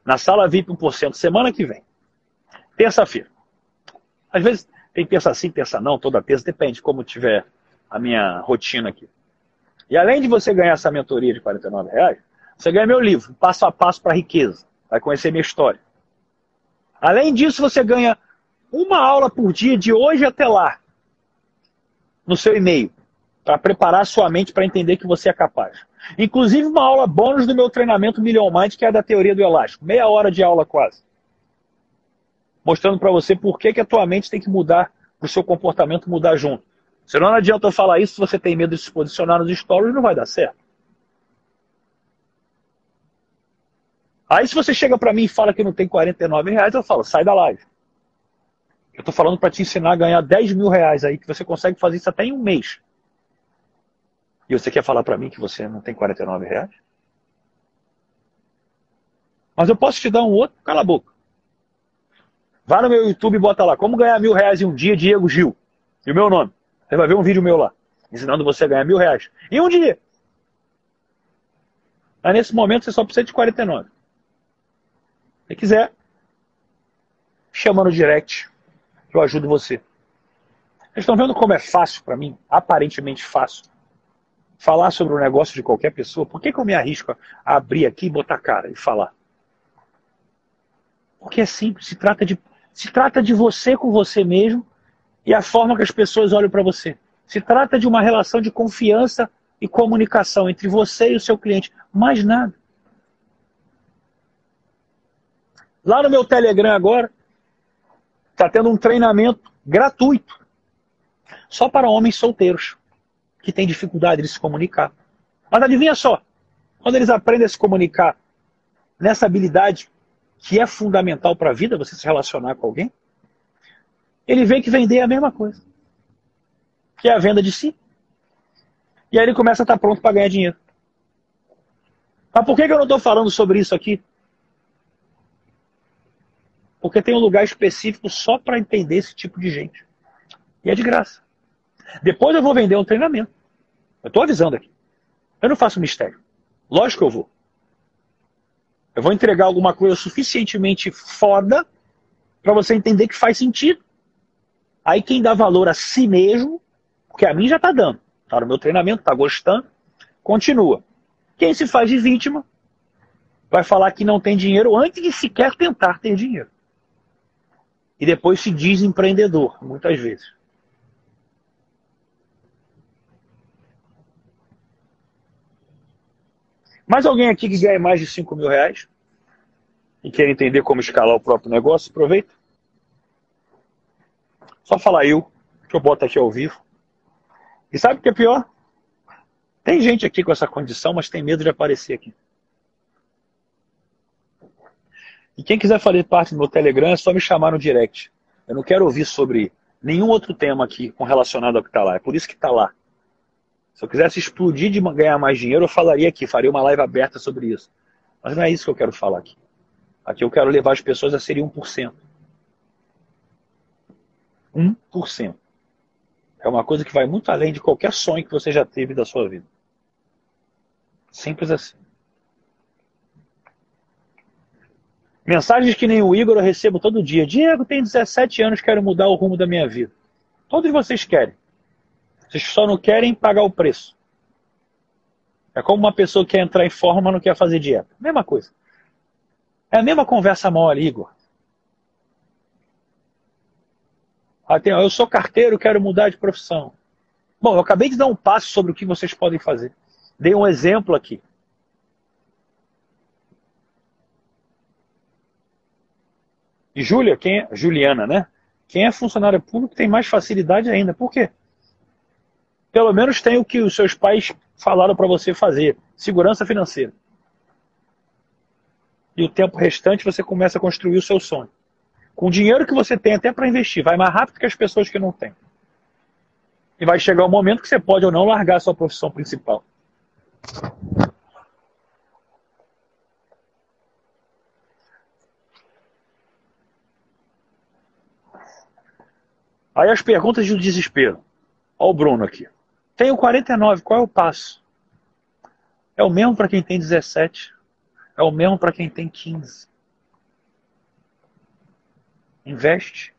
Na sala VIP 1%, semana que vem. Terça-feira. Às vezes, tem terça sim, terça não, toda terça, depende como tiver a minha rotina aqui. E além de você ganhar essa mentoria de 49 reais, você ganha meu livro, Passo a Passo para a Riqueza. Vai conhecer minha história. Além disso, você ganha uma aula por dia de hoje até lá, no seu e-mail, para preparar sua mente para entender que você é capaz. Inclusive uma aula bônus do meu treinamento Million Mind, que é da teoria do elástico. Meia hora de aula quase mostrando para você por que, que a tua mente tem que mudar, o seu comportamento mudar junto. Senão não adianta eu falar isso se você tem medo de se posicionar nos stories, não vai dar certo. Aí se você chega para mim e fala que não tem 49 reais, eu falo, sai da live. Eu estou falando para te ensinar a ganhar 10 mil reais aí, que você consegue fazer isso até em um mês. E você quer falar para mim que você não tem 49 reais? Mas eu posso te dar um outro, cala a boca. Vá no meu YouTube e bota lá, como ganhar mil reais em um dia, Diego Gil. E o meu nome. Você vai ver um vídeo meu lá, ensinando você a ganhar mil reais. Em um dia. Aí nesse momento você só precisa de 49. Se quiser, chama no direct, eu ajudo você. Vocês estão vendo como é fácil para mim, aparentemente fácil, falar sobre o negócio de qualquer pessoa? Por que, que eu me arrisco a abrir aqui, botar cara e falar? Porque é simples, se trata de se trata de você com você mesmo e a forma que as pessoas olham para você. Se trata de uma relação de confiança e comunicação entre você e o seu cliente. Mais nada. Lá no meu Telegram agora, está tendo um treinamento gratuito. Só para homens solteiros. que têm dificuldade de se comunicar. Mas adivinha só, quando eles aprendem a se comunicar nessa habilidade que é fundamental para a vida, você se relacionar com alguém, ele vê que vender é a mesma coisa. Que é a venda de si. E aí ele começa a estar pronto para ganhar dinheiro. Mas por que, eu não estou falando sobre isso aqui? Porque tem um lugar específico só para entender esse tipo de gente. E é de graça. Depois eu vou vender um treinamento. Eu estou avisando aqui. Eu não faço mistério. Lógico que eu vou. Eu vou entregar alguma coisa suficientemente foda para você entender que faz sentido. Aí quem dá valor a si mesmo, porque a mim já está dando, está no meu treinamento, está gostando, continua. Quem se faz de vítima vai falar que não tem dinheiro antes de sequer tentar ter dinheiro. E depois se diz empreendedor, muitas vezes. Mais alguém aqui que ganha mais de 5 mil reais? E quer entender como escalar o próprio negócio? Aproveita. Só falar eu, que eu boto aqui ao vivo. E sabe o que é pior? Tem gente aqui com essa condição, mas tem medo de aparecer aqui. E quem quiser fazer parte do meu Telegram, é só me chamar no direct. Eu não quero ouvir sobre nenhum outro tema aqui com relacionado ao que está lá. É por isso que está lá. Se eu quisesse explodir de ganhar mais dinheiro, eu falaria aqui, faria uma live aberta sobre isso. Mas não é isso que eu quero falar aqui. Aqui eu quero levar as pessoas a serem 1%. 1%. É uma coisa que vai muito além de qualquer sonho que você já teve da sua vida. Simples assim. Mensagens que nem o Igor eu recebo todo dia. Diego, tem 17 anos, quero mudar o rumo da minha vida. Todos vocês querem. Vocês só não querem pagar o preço. É como uma pessoa que quer entrar em forma, mas não quer fazer dieta. Mesma coisa. É a mesma conversa mole, Igor. Ah, eu sou carteiro, quero mudar de profissão. Bom, eu acabei de dar um passo sobre o que vocês podem fazer. Dei um exemplo aqui. E Júlia, quem é? Juliana, né? Quem é funcionário público tem mais facilidade ainda. Por quê? pelo menos tem o que os seus pais falaram para você fazer: segurança financeira. E o tempo restante você começa a construir o seu sonho. Com o dinheiro que você tem até para investir, vai mais rápido que as pessoas que não têm. E vai chegar o um momento que você pode ou não largar a sua profissão principal. Aí as perguntas de desespero. Olha o Bruno aqui. Tenho 49, qual é o passo? É o mesmo para quem tem 17. É o mesmo para quem tem 15. Investe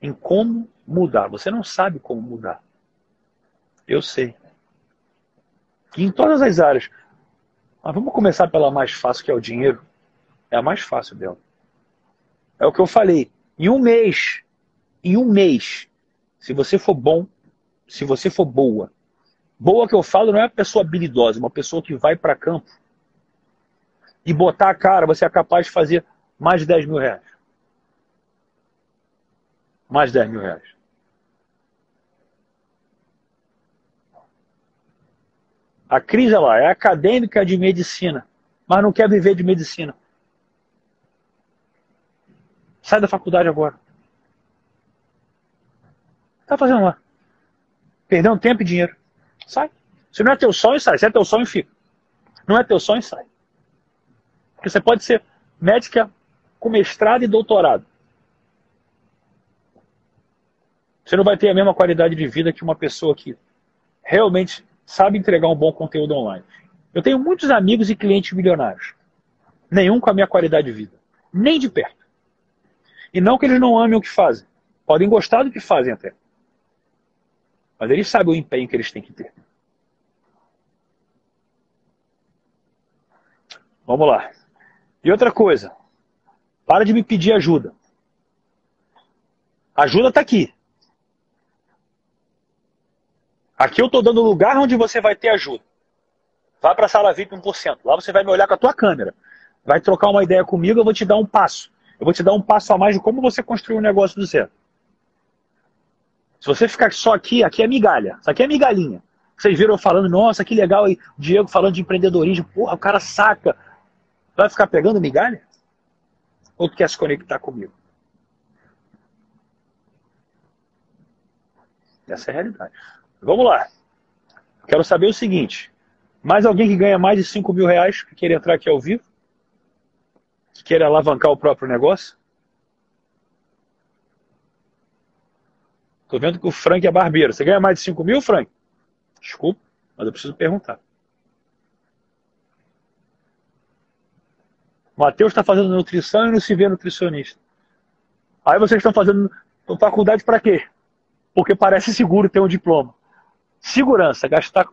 em como mudar. Você não sabe como mudar. Eu sei. E em todas as áreas. Mas vamos começar pela mais fácil, que é o dinheiro. É a mais fácil dela. É o que eu falei. Em um mês, em um mês, se você for bom, se você for boa, boa que eu falo não é uma pessoa habilidosa, uma pessoa que vai para campo e botar a cara, você é capaz de fazer mais de 10 mil reais. Mais de 10 mil reais. A Cris, ela é acadêmica de medicina, mas não quer viver de medicina. Sai da faculdade agora. Tá fazendo lá? Perdendo tempo e dinheiro. Sai. Se não é teu sonho, sai. Se é teu sonho, fica. Não é teu sonho, sai. Porque você pode ser médica com mestrado e doutorado. Você não vai ter a mesma qualidade de vida que uma pessoa que realmente sabe entregar um bom conteúdo online. Eu tenho muitos amigos e clientes milionários. Nenhum com a minha qualidade de vida. Nem de perto. E não que eles não amem o que fazem. Podem gostar do que fazem até. Mas eles sabem o empenho que eles têm que ter. Vamos lá. E outra coisa. Para de me pedir ajuda. Ajuda está aqui. Aqui eu estou dando lugar onde você vai ter ajuda. Vá para a sala VIP 1%. Lá você vai me olhar com a tua câmera. Vai trocar uma ideia comigo, eu vou te dar um passo. Eu vou te dar um passo a mais de como você construir um negócio do zero. Se você ficar só aqui, aqui é migalha. Isso aqui é migalhinha. Vocês viram eu falando, nossa, que legal, e Diego falando de empreendedorismo, porra, o cara saca. Vai ficar pegando migalha? Ou tu quer se conectar comigo? Essa é a realidade. Vamos lá. Quero saber o seguinte. Mais alguém que ganha mais de 5 mil reais que queira entrar aqui ao vivo? Que queira alavancar o próprio negócio? Tô vendo que o Frank é barbeiro. Você ganha mais de 5 mil, Frank? Desculpa, mas eu preciso perguntar. Matheus está fazendo nutrição e não se vê nutricionista. Aí vocês estão fazendo faculdade para quê? Porque parece seguro ter um diploma. Segurança, gastar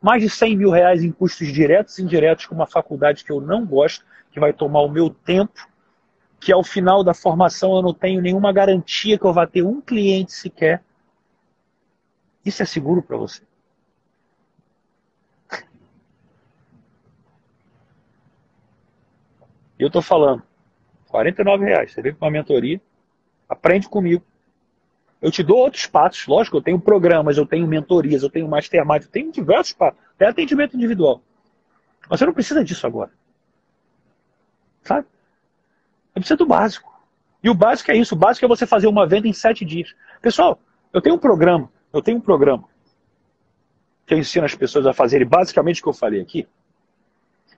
mais de 100 mil reais em custos diretos e indiretos com uma faculdade que eu não gosto, que vai tomar o meu tempo, que ao final da formação eu não tenho nenhuma garantia que eu vá ter um cliente sequer. Isso é seguro para você? Eu estou falando, 49 reais. Você vem com uma mentoria, aprende comigo. Eu te dou outros passos, lógico, eu tenho programas, eu tenho mentorias, eu tenho mastermind, eu tenho diversos passos, até atendimento individual. Mas você não precisa disso agora. Sabe? Você precisa do básico. E o básico é isso, o básico é você fazer uma venda em sete dias. Pessoal, eu tenho um programa, eu tenho um programa que eu ensino as pessoas a fazerem basicamente o que eu falei aqui.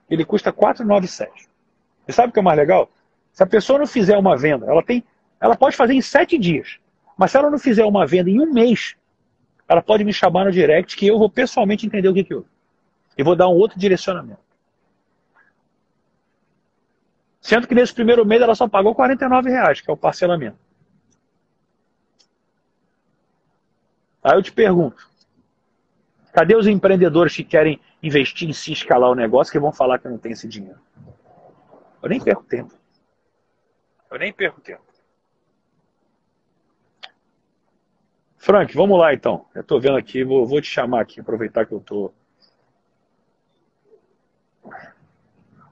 Ele custa 497. E sabe o que é mais legal? Se a pessoa não fizer uma venda, ela tem, ela pode fazer em sete dias. Mas se ela não fizer uma venda em um mês, ela pode me chamar no direct que eu vou pessoalmente entender o que que houve. E vou dar um outro direcionamento. Sendo que nesse primeiro mês ela só pagou 49 reais, que é o parcelamento. Aí eu te pergunto, cadê os empreendedores que querem investir em si, escalar o negócio, que vão falar que não tem esse dinheiro? Eu nem perco tempo. Eu nem perco tempo. Frank, vamos lá então. Eu estou vendo aqui, vou, vou te chamar aqui, aproveitar que eu estou.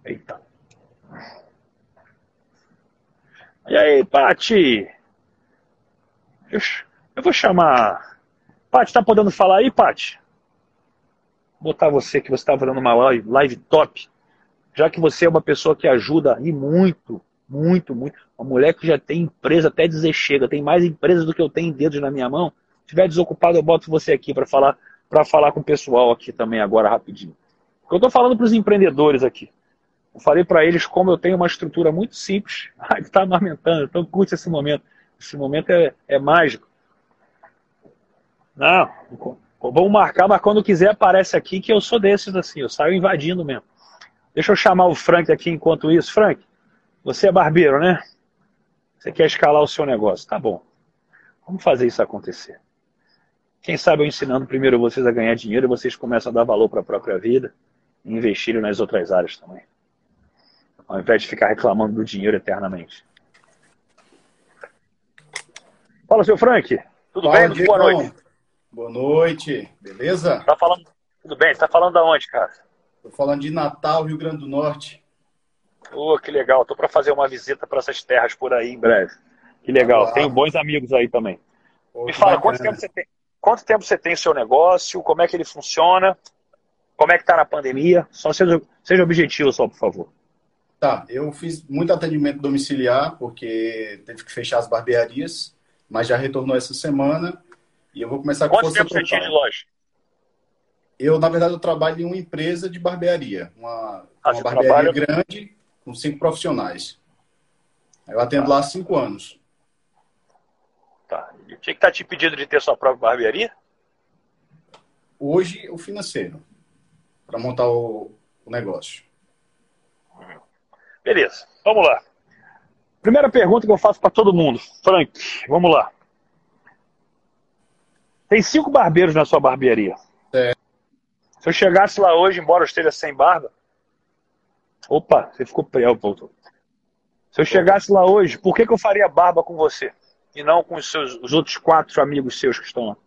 Eita. E aí, Pati? Eu, vou chamar. Pati, tá podendo falar aí, Pati? Botar você que você está fazendo uma live, live top. Já que você é uma pessoa que ajuda e muito, muito, muito. Uma mulher que já tem empresa até dizer chega, tem mais empresas do que eu tenho dedos na minha mão estiver desocupado, eu boto você aqui para falar para falar com o pessoal aqui também agora rapidinho. Eu estou falando para os empreendedores aqui. Eu falei para eles como eu tenho uma estrutura muito simples. Ai, está amamentando, então curte esse momento. Esse momento é, é mágico. Não, vamos marcar, mas quando quiser aparece aqui que eu sou desses assim, eu saio invadindo mesmo. Deixa eu chamar o Frank aqui enquanto isso. Frank, você é barbeiro, né? Você quer escalar o seu negócio. Tá bom. Vamos fazer isso acontecer. Quem sabe eu ensinando primeiro vocês a ganhar dinheiro, vocês começam a dar valor para a própria vida e investirem nas outras áreas também. Ao invés de ficar reclamando do dinheiro eternamente. Fala, seu Frank. Tudo Fala, bem? Boa noite. Boa noite. Beleza? Tá falando... Tudo bem. Você tá falando da onde, cara? Tô falando de Natal, Rio Grande do Norte. Oh, que legal. Tô para fazer uma visita para essas terras por aí em breve. Que legal. Ah, Tenho bons amigos aí também. Pô, Me fala, quanto tempo você tem? Quanto tempo você tem seu negócio? Como é que ele funciona? Como é que está na pandemia? Só seja, seja objetivo só, por favor. Tá, eu fiz muito atendimento domiciliar, porque teve que fechar as barbearias, mas já retornou essa semana e eu vou começar com Quanto tempo total. você tinha de loja? Eu, na verdade, eu trabalho em uma empresa de barbearia. Uma, ah, uma barbearia trabalha... grande, com cinco profissionais. Eu atendo ah. lá há cinco anos. Tá. E o que está te pedindo de ter sua própria barbearia? Hoje, o financeiro. Para montar o, o negócio. Beleza. Vamos lá. Primeira pergunta que eu faço para todo mundo. Frank, vamos lá. Tem cinco barbeiros na sua barbearia. É. Se eu chegasse lá hoje, embora eu esteja sem barba. Opa, você ficou preocupado. Se eu chegasse lá hoje, por que, que eu faria barba com você? e não com os, seus, os outros quatro amigos seus que estão lá?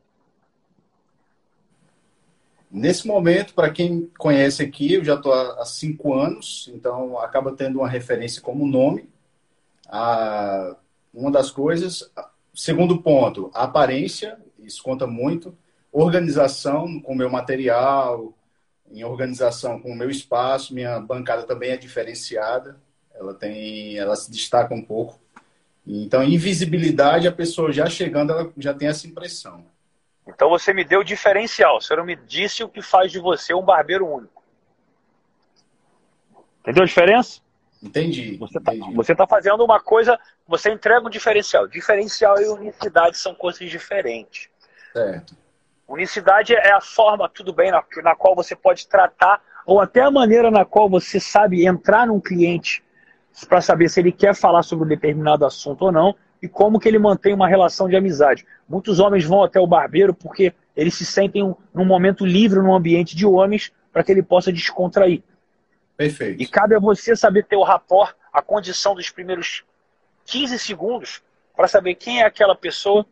Nesse momento, para quem conhece aqui, eu já estou há cinco anos, então acaba tendo uma referência como nome. Ah, uma das coisas. Segundo ponto, a aparência, isso conta muito. organização com o meu material, em organização com o meu espaço. Minha bancada também é diferenciada. Ela tem, ela se destaca um pouco. Então, invisibilidade, a pessoa já chegando, ela já tem essa impressão. Então você me deu diferencial. Você não me disse o que faz de você um barbeiro único. Entendeu a diferença? Entendi. Você está tá fazendo uma coisa, você entrega um diferencial. Diferencial e unicidade são coisas diferentes. Certo. Unicidade é a forma, tudo bem, na, na qual você pode tratar, ou até a maneira na qual você sabe entrar num cliente para saber se ele quer falar sobre um determinado assunto ou não, e como que ele mantém uma relação de amizade. Muitos homens vão até o barbeiro porque eles se sentem um, num momento livre num ambiente de homens para que ele possa descontrair. Perfeito. E cabe a você saber ter o rapport, a condição dos primeiros 15 segundos, para saber quem é aquela pessoa,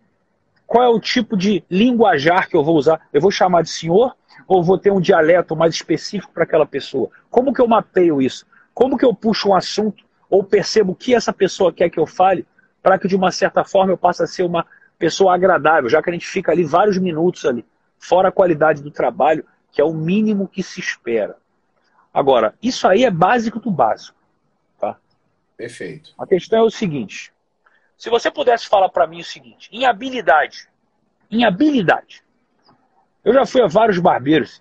qual é o tipo de linguajar que eu vou usar. Eu vou chamar de senhor ou vou ter um dialeto mais específico para aquela pessoa? Como que eu mapeio isso? Como que eu puxo um assunto ou percebo o que essa pessoa quer que eu fale para que de uma certa forma eu passe a ser uma pessoa agradável, já que a gente fica ali vários minutos ali, fora a qualidade do trabalho, que é o mínimo que se espera. Agora, isso aí é básico do básico. Tá? Perfeito. A questão é o seguinte: se você pudesse falar para mim o seguinte, em habilidade, em habilidade, eu já fui a vários barbeiros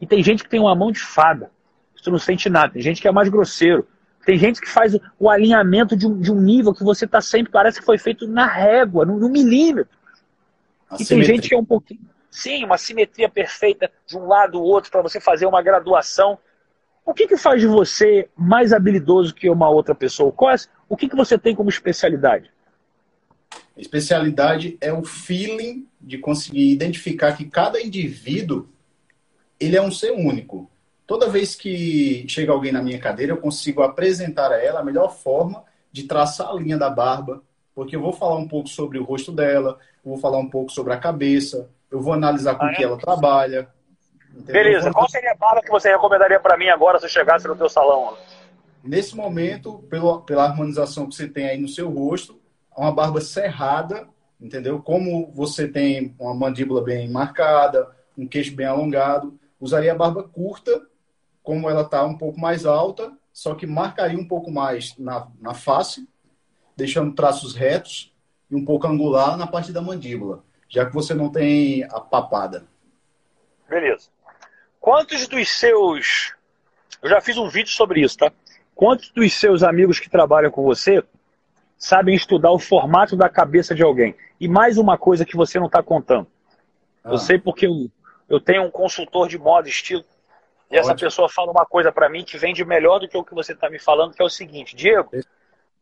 e tem gente que tem uma mão de fada, você não sente nada, tem gente que é mais grosseiro, tem gente que faz o alinhamento de um, de um nível que você está sempre, parece que foi feito na régua, no, no milímetro. A e simetria. tem gente que é um pouquinho. Sim, uma simetria perfeita de um lado ou outro para você fazer uma graduação. O que, que faz de você mais habilidoso que uma outra pessoa? Qual é, o que, que você tem como especialidade? Especialidade é o feeling de conseguir identificar que cada indivíduo ele é um ser único. Toda vez que chega alguém na minha cadeira, eu consigo apresentar a ela a melhor forma de traçar a linha da barba, porque eu vou falar um pouco sobre o rosto dela, eu vou falar um pouco sobre a cabeça, eu vou analisar com o ah, que é? ela trabalha, Entendeu? Beleza. Qual seria a barba que você recomendaria para mim agora se eu chegasse no teu salão? Nesse momento, pelo, pela harmonização que você tem aí no seu rosto, uma barba cerrada, entendeu? Como você tem uma mandíbula bem marcada, um queixo bem alongado, usaria a barba curta, como ela está um pouco mais alta, só que marcaria um pouco mais na, na face, deixando traços retos e um pouco angular na parte da mandíbula, já que você não tem a papada. Beleza. Quantos dos seus. Eu já fiz um vídeo sobre isso, tá? Quantos dos seus amigos que trabalham com você sabem estudar o formato da cabeça de alguém? E mais uma coisa que você não está contando. Ah. Eu sei porque eu, eu tenho um consultor de moda estilo. E essa pessoa fala uma coisa para mim que vende melhor do que o que você está me falando, que é o seguinte, Diego,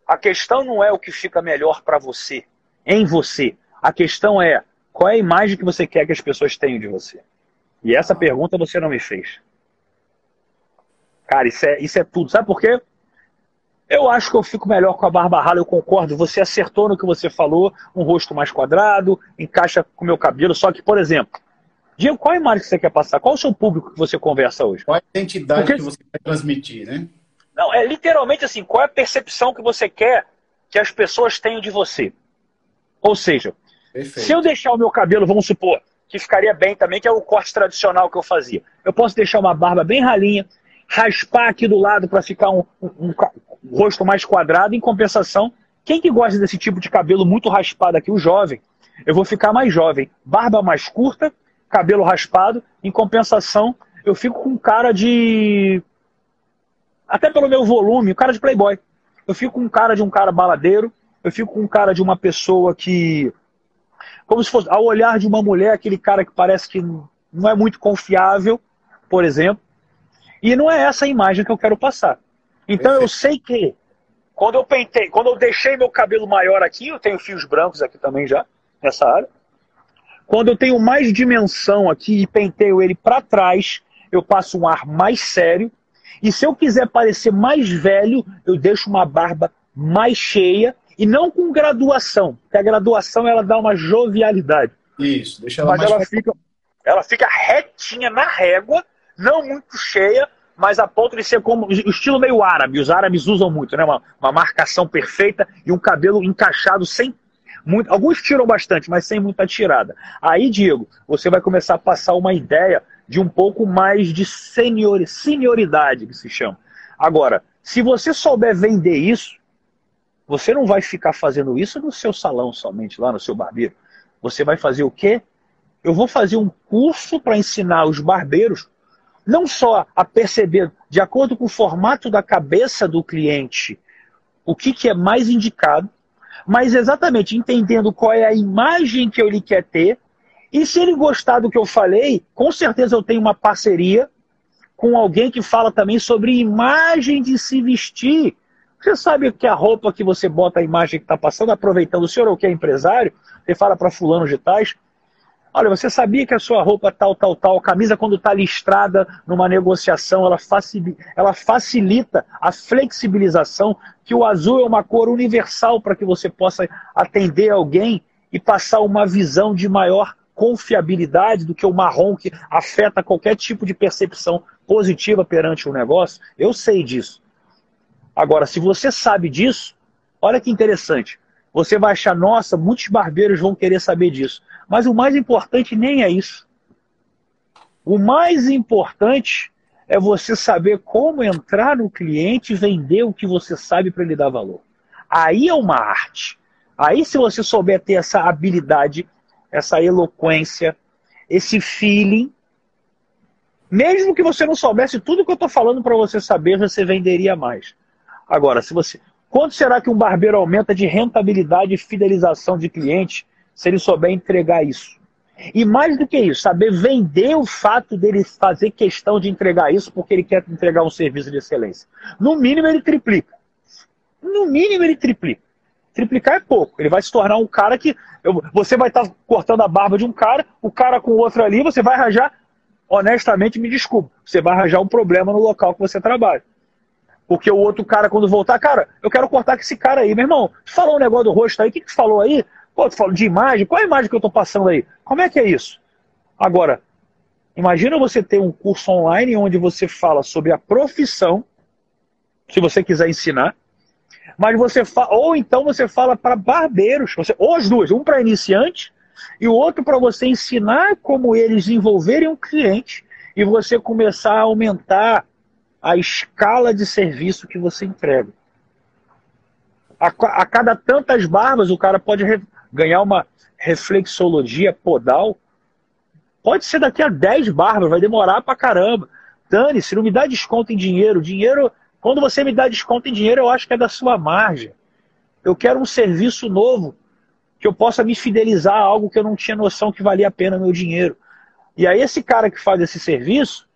a questão não é o que fica melhor para você, em você. A questão é qual é a imagem que você quer que as pessoas tenham de você. E essa pergunta você não me fez. Cara, isso é, isso é tudo. Sabe por quê? Eu acho que eu fico melhor com a barba rala, eu concordo. Você acertou no que você falou, um rosto mais quadrado, encaixa com o meu cabelo. Só que, por exemplo, Diego, qual a imagem que você quer passar? Qual o seu público que você conversa hoje? Qual a identidade Porque... que você quer transmitir, né? Não, é literalmente assim, qual é a percepção que você quer que as pessoas tenham de você? Ou seja, Perfeito. se eu deixar o meu cabelo, vamos supor, que ficaria bem também, que é o corte tradicional que eu fazia. Eu posso deixar uma barba bem ralinha, raspar aqui do lado para ficar um, um, um, um, rosto mais quadrado. Em compensação, quem que gosta desse tipo de cabelo muito raspado aqui? O jovem. Eu vou ficar mais jovem. Barba mais curta, cabelo raspado. Em compensação, eu fico com cara de. Até pelo meu volume, cara de playboy. Eu fico com cara de um cara baladeiro. Eu fico com cara de uma pessoa que como se fosse ao olhar de uma mulher, aquele cara que parece que não é muito confiável, por exemplo. E não é essa a imagem que eu quero passar. Então eu sei que quando eu pentei, quando eu deixei meu cabelo maior aqui, eu tenho fios brancos aqui também já, nessa área. Quando eu tenho mais dimensão aqui e penteio ele para trás, eu passo um ar mais sério. E se eu quiser parecer mais velho, eu deixo uma barba mais cheia e não com graduação, porque a graduação ela dá uma jovialidade. Isso, deixa ela mas mais... ela fica, ela fica retinha na régua, não muito cheia, mas a ponto de ser como o estilo meio árabe. Os árabes usam muito, né? Uma, uma marcação perfeita e um cabelo encaixado sem muito, alguns tiram bastante, mas sem muita tirada. Aí, Diego, você vai começar a passar uma ideia de um pouco mais de senior, senioridade, que se chama. Agora, se você souber vender isso, você não vai ficar fazendo isso no seu salão somente, lá no seu barbeiro. Você vai fazer o quê? Eu vou fazer um curso para ensinar os barbeiros não só a perceber, de acordo com o formato da cabeça do cliente, o que, que é mais indicado, mas exatamente entendendo qual é a imagem que ele quer ter. E se ele gostar do que eu falei, com certeza eu tenho uma parceria com alguém que fala também sobre imagem de se vestir. Você sabe que a roupa que você bota a imagem que está passando, aproveitando o senhor ou que é empresário, você fala para fulano de tais, olha, você sabia que a sua roupa tal, tal, tal, camisa quando está listrada numa negociação, ela, facilita, ela facilita a flexibilização, que o azul é uma cor universal para que você possa atender alguém e passar uma visão de maior confiabilidade do que o marrom que afeta qualquer tipo de percepção positiva perante o um negócio. Eu sei disso. Agora, se você sabe disso, olha que interessante. Você vai achar, nossa, muitos barbeiros vão querer saber disso. Mas o mais importante nem é isso. O mais importante é você saber como entrar no cliente e vender o que você sabe para ele dar valor. Aí é uma arte. Aí, se você souber ter essa habilidade, essa eloquência, esse feeling, mesmo que você não soubesse tudo que eu estou falando para você saber, você venderia mais. Agora, se você. Quanto será que um barbeiro aumenta de rentabilidade e fidelização de clientes se ele souber entregar isso. E mais do que isso, saber vender o fato dele fazer questão de entregar isso porque ele quer entregar um serviço de excelência. No mínimo, ele triplica. No mínimo, ele triplica. Triplicar é pouco. Ele vai se tornar um cara que. Você vai estar cortando a barba de um cara, o cara com o outro ali, você vai arranjar. Honestamente, me desculpe. Você vai arranjar um problema no local que você trabalha. Porque o outro cara, quando voltar, cara, eu quero cortar com esse cara aí. Meu irmão, tu falou um negócio do rosto aí, o que tu falou aí? Pô, tu fala de imagem, qual é a imagem que eu estou passando aí? Como é que é isso? Agora, imagina você ter um curso online onde você fala sobre a profissão, se você quiser ensinar, mas você fa... ou então você fala para barbeiros, você... ou as duas, um para iniciante e o outro para você ensinar como eles desenvolverem um cliente e você começar a aumentar a escala de serviço que você entrega. A, a cada tantas barbas, o cara pode ganhar uma reflexologia podal, pode ser daqui a 10 barbas, vai demorar pra caramba. Dane-se, não me dá desconto em dinheiro. Dinheiro, quando você me dá desconto em dinheiro, eu acho que é da sua margem. Eu quero um serviço novo que eu possa me fidelizar a algo que eu não tinha noção que valia a pena meu dinheiro. E aí esse cara que faz esse serviço,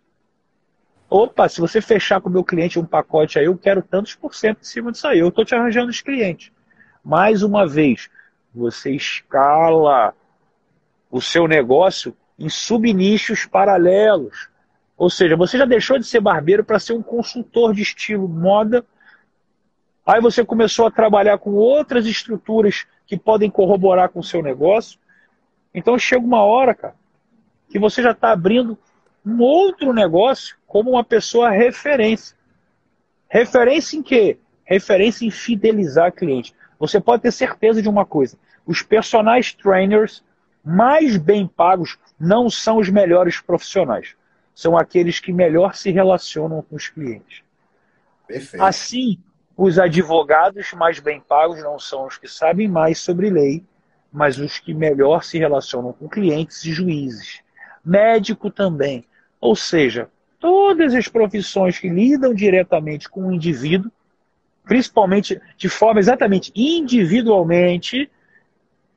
opa, se você fechar com o meu cliente um pacote aí, eu quero tantos por cento em cima disso aí. Eu estou te arranjando os clientes. Mais uma vez, você escala o seu negócio em subnichos paralelos. Ou seja, você já deixou de ser barbeiro para ser um consultor de estilo moda. Aí você começou a trabalhar com outras estruturas que podem corroborar com o seu negócio. Então chega uma hora, cara, que você já está abrindo um outro negócio como uma pessoa referência. Referência em quê? Referência em fidelizar cliente. Você pode ter certeza de uma coisa: os personagens trainers mais bem pagos não são os melhores profissionais. São aqueles que melhor se relacionam com os clientes. Perfeito. Assim, os advogados mais bem pagos não são os que sabem mais sobre lei, mas os que melhor se relacionam com clientes e juízes. Médico também. Ou seja, todas as profissões que lidam diretamente com o indivíduo principalmente de forma exatamente individualmente,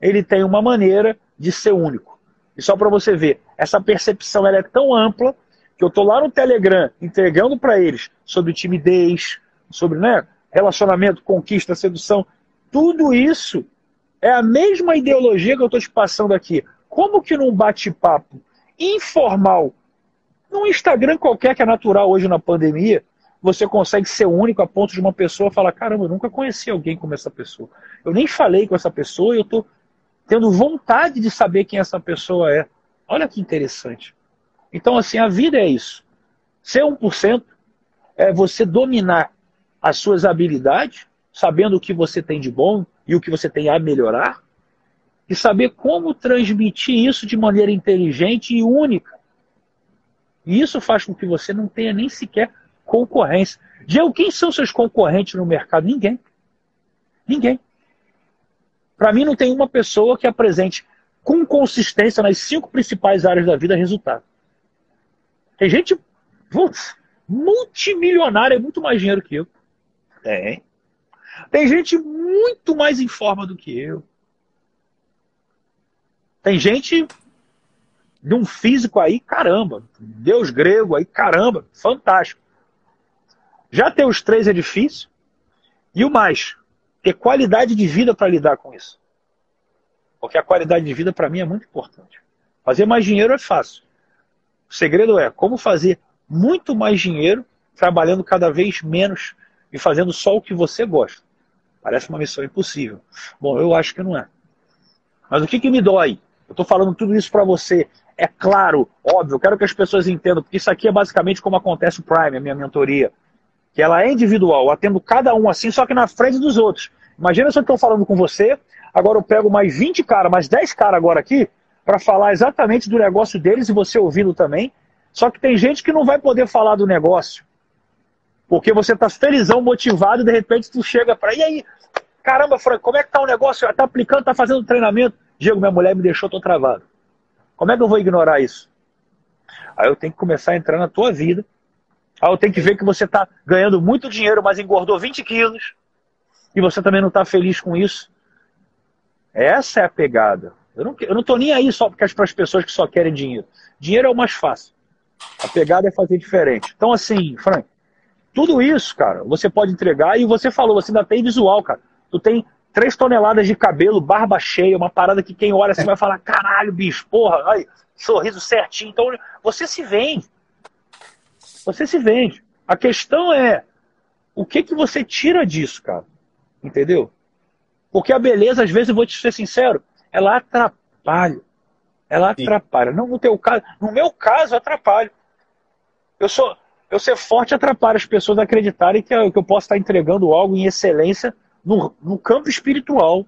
ele tem uma maneira de ser único. E só para você ver, essa percepção ela é tão ampla que eu estou lá no Telegram entregando para eles sobre timidez, sobre né, relacionamento, conquista, sedução. Tudo isso é a mesma ideologia que eu estou te passando aqui. Como que num bate-papo informal, num Instagram qualquer que é natural hoje na pandemia, você consegue ser único a ponto de uma pessoa falar: caramba, eu nunca conheci alguém como essa pessoa. Eu nem falei com essa pessoa e eu estou tendo vontade de saber quem essa pessoa é. Olha que interessante. Então, assim, a vida é isso. Ser 1% é você dominar as suas habilidades, sabendo o que você tem de bom e o que você tem a melhorar, e saber como transmitir isso de maneira inteligente e única. E isso faz com que você não tenha nem sequer concorrência. Diego, quem são seus concorrentes no mercado? Ninguém. Ninguém. Para mim, não tem uma pessoa que apresente com consistência nas cinco principais áreas da vida resultado. Tem gente putz, multimilionária, muito mais dinheiro que eu. Tem. Tem gente muito mais em forma do que eu. Tem gente de um físico aí, caramba. Deus grego aí, caramba. Fantástico. Já ter os três é difícil. E o mais, ter qualidade de vida para lidar com isso. Porque a qualidade de vida para mim é muito importante. Fazer mais dinheiro é fácil. O segredo é como fazer muito mais dinheiro trabalhando cada vez menos e fazendo só o que você gosta. Parece uma missão impossível. Bom, eu acho que não é. Mas o que, que me dói? Eu estou falando tudo isso para você. É claro, óbvio, eu quero que as pessoas entendam, porque isso aqui é basicamente como acontece o Prime, a minha mentoria. Que ela é individual, atendo cada um assim, só que na frente dos outros. Imagina se eu estou falando com você, agora eu pego mais 20 caras, mais 10 caras agora aqui, para falar exatamente do negócio deles e você ouvindo também. Só que tem gente que não vai poder falar do negócio. Porque você está felizão, motivado, e de repente tu chega para. E aí? Caramba, Frank, como é que tá o negócio? Tá aplicando, tá fazendo treinamento. Diego, minha mulher me deixou, tô travado. Como é que eu vou ignorar isso? Aí eu tenho que começar a entrar na tua vida. Aí eu tenho que ver que você está ganhando muito dinheiro, mas engordou 20 quilos. E você também não está feliz com isso. Essa é a pegada. Eu não, eu não tô nem aí só para as pessoas que só querem dinheiro. Dinheiro é o mais fácil. A pegada é fazer diferente. Então, assim, Frank, tudo isso, cara, você pode entregar e você falou, você ainda tem visual, cara. Tu tem três toneladas de cabelo, barba cheia, uma parada que quem olha assim vai falar, caralho, bicho, porra, ai, sorriso certinho. Então, você se vende. Você se vende. A questão é, o que que você tira disso, cara? Entendeu? Porque a beleza, às vezes, eu vou te ser sincero, ela atrapalha. Ela atrapalha. Não no teu caso, no meu caso, atrapalha. Eu sou, eu ser forte atrapalha as pessoas acreditarem que eu, que eu posso estar entregando algo em excelência no, no campo espiritual.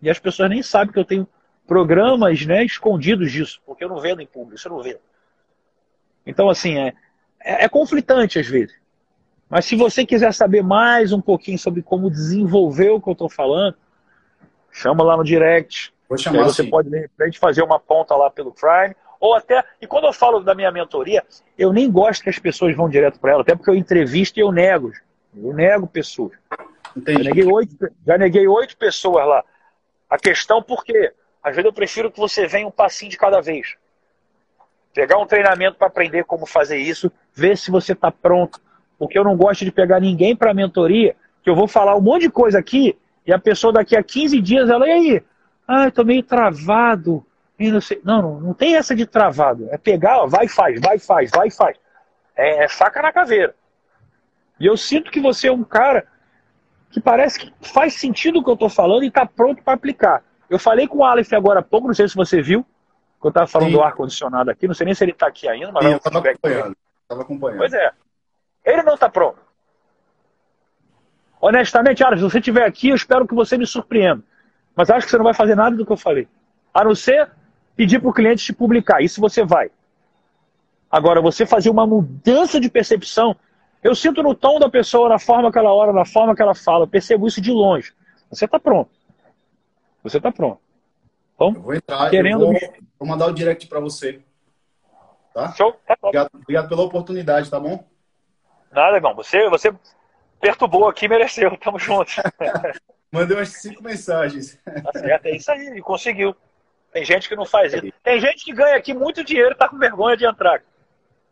E as pessoas nem sabem que eu tenho programas né, escondidos disso, porque eu não vendo em público, isso eu não vendo. Então, assim, é, é, é conflitante às vezes. Mas se você quiser saber mais um pouquinho sobre como desenvolver o que eu estou falando, chama lá no direct. Vou chamar você pode, de repente, fazer uma ponta lá pelo Prime. Ou até, e quando eu falo da minha mentoria, eu nem gosto que as pessoas vão direto para ela, até porque eu entrevisto e eu nego. Eu nego pessoas. Já Entendi. neguei, oito, já neguei oito pessoas lá. A questão por quê? Às vezes eu prefiro que você venha um passinho de cada vez. Pegar um treinamento para aprender como fazer isso, ver se você está pronto. Porque eu não gosto de pegar ninguém para mentoria, que eu vou falar um monte de coisa aqui, e a pessoa daqui a 15 dias, ela, e aí? Ah, eu tô meio travado. Não, não, não, não tem essa de travado. É pegar, ó, vai e faz, vai e faz, vai e faz. É, é faca na caveira. E eu sinto que você é um cara que parece que faz sentido o que eu estou falando e está pronto para aplicar. Eu falei com o Aleph agora há pouco, não sei se você viu, eu estava falando Sim. do ar-condicionado aqui, não sei nem se ele está aqui ainda, mas Sim, eu estava acompanhando. Tava acompanhando. Pois é. Ele não está pronto. Honestamente, Aleph, se você estiver aqui, eu espero que você me surpreenda. Mas acho que você não vai fazer nada do que eu falei. A não ser pedir para o cliente te publicar. Isso você vai. Agora, você fazer uma mudança de percepção, eu sinto no tom da pessoa, na forma que ela ora, na forma que ela fala, eu percebo isso de longe. Você está pronto. Você está pronto. Eu Então, vou entrar, Querendo eu vou, vou mandar o direct para você. Tá? show? Tá bom. Obrigado, obrigado pela oportunidade, tá bom? Nada, irmão. Você, você perturbou aqui, mereceu. Tamo junto. Mandei umas cinco mensagens. Tá certo, é isso aí, ele conseguiu. Tem gente que não faz isso. Tem gente que ganha aqui muito dinheiro e tá com vergonha de entrar.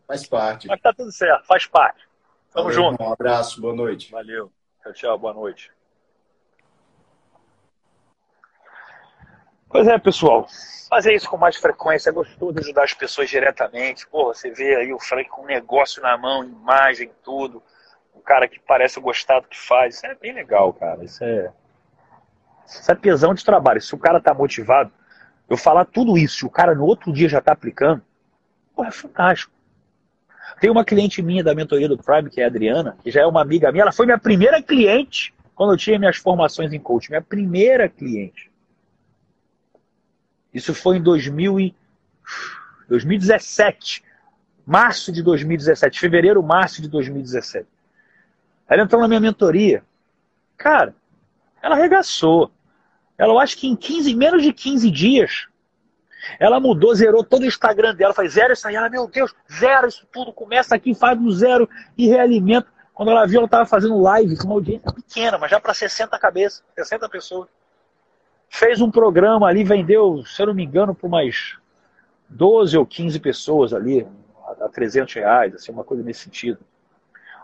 Faz parte. Mas tá tudo certo, faz parte. Tamo Valeu, junto. Um abraço, boa noite. Valeu. Tchau, tchau, boa noite. Pois é, pessoal. Fazer isso com mais frequência é gostoso ajudar as pessoas diretamente. Pô, você vê aí o Frank com um negócio na mão, imagem, tudo. Um cara que parece gostar do que faz. Isso é bem legal, cara. Isso é. Isso é tesão de trabalho. Se o cara tá motivado, eu falar tudo isso, se o cara no outro dia já tá aplicando, pô, é fantástico. Tem uma cliente minha da mentoria do Prime, que é a Adriana, que já é uma amiga minha. Ela foi minha primeira cliente quando eu tinha minhas formações em coaching. Minha primeira cliente. Isso foi em 2000 e... 2017. Março de 2017. Fevereiro, março de 2017. Ela entrou na minha mentoria. Cara, ela arregaçou. Ela, eu acho que em 15, menos de 15 dias, ela mudou, zerou todo o Instagram dela. Faz zero isso aí. Ela, meu Deus, zero isso tudo. Começa aqui, faz do zero e realimenta. Quando ela viu, ela estava fazendo live com uma audiência pequena, mas já para 60 cabeças, 60 pessoas. Fez um programa ali, vendeu, se eu não me engano, para umas 12 ou 15 pessoas ali, a 300 reais, assim, uma coisa nesse sentido.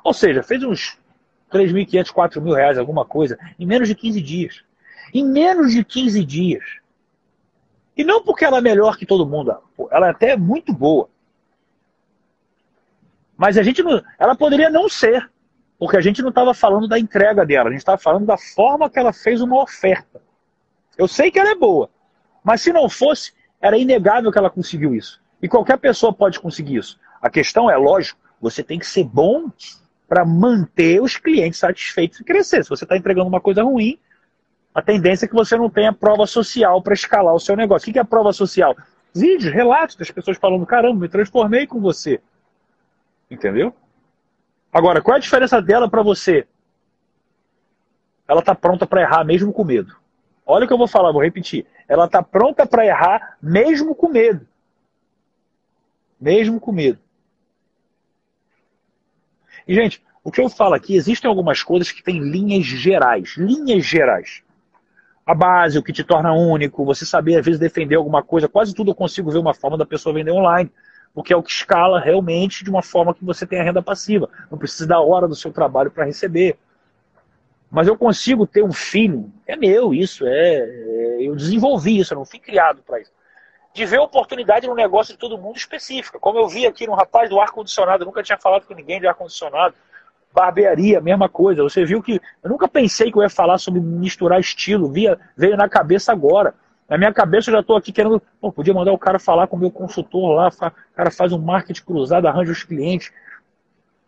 Ou seja, fez uns 3.500, 4.000 reais, alguma coisa, em menos de 15 dias. Em menos de 15 dias. E não porque ela é melhor que todo mundo, ela é até muito boa. Mas a gente não, ela poderia não ser. Porque a gente não estava falando da entrega dela, a gente estava falando da forma que ela fez uma oferta. Eu sei que ela é boa, mas se não fosse, era inegável que ela conseguiu isso. E qualquer pessoa pode conseguir isso. A questão é, lógico, você tem que ser bom para manter os clientes satisfeitos e crescer. Se você está entregando uma coisa ruim, a tendência é que você não tenha prova social para escalar o seu negócio. O que é prova social? Vídeos, relatos das pessoas falando: caramba, me transformei com você. Entendeu? Agora, qual é a diferença dela para você? Ela está pronta para errar mesmo com medo. Olha o que eu vou falar, vou repetir. Ela está pronta para errar mesmo com medo. Mesmo com medo. E, gente, o que eu falo aqui, existem algumas coisas que têm linhas gerais. Linhas gerais. A base, o que te torna único, você saber, às vezes, defender alguma coisa. Quase tudo eu consigo ver uma forma da pessoa vender online porque é o que escala realmente de uma forma que você tem a renda passiva. Não precisa da hora do seu trabalho para receber. Mas eu consigo ter um filho, é meu isso, é, é eu desenvolvi isso, eu não fui criado para isso. De ver oportunidade no negócio de todo mundo específica. Como eu vi aqui no rapaz do ar-condicionado, nunca tinha falado com ninguém de ar-condicionado. Barbearia, mesma coisa. Você viu que eu nunca pensei que eu ia falar sobre misturar estilo, via, veio na cabeça agora. Na minha cabeça eu já estou aqui querendo, pô, podia mandar o cara falar com o meu consultor lá, o cara faz um marketing cruzado, arranja os clientes.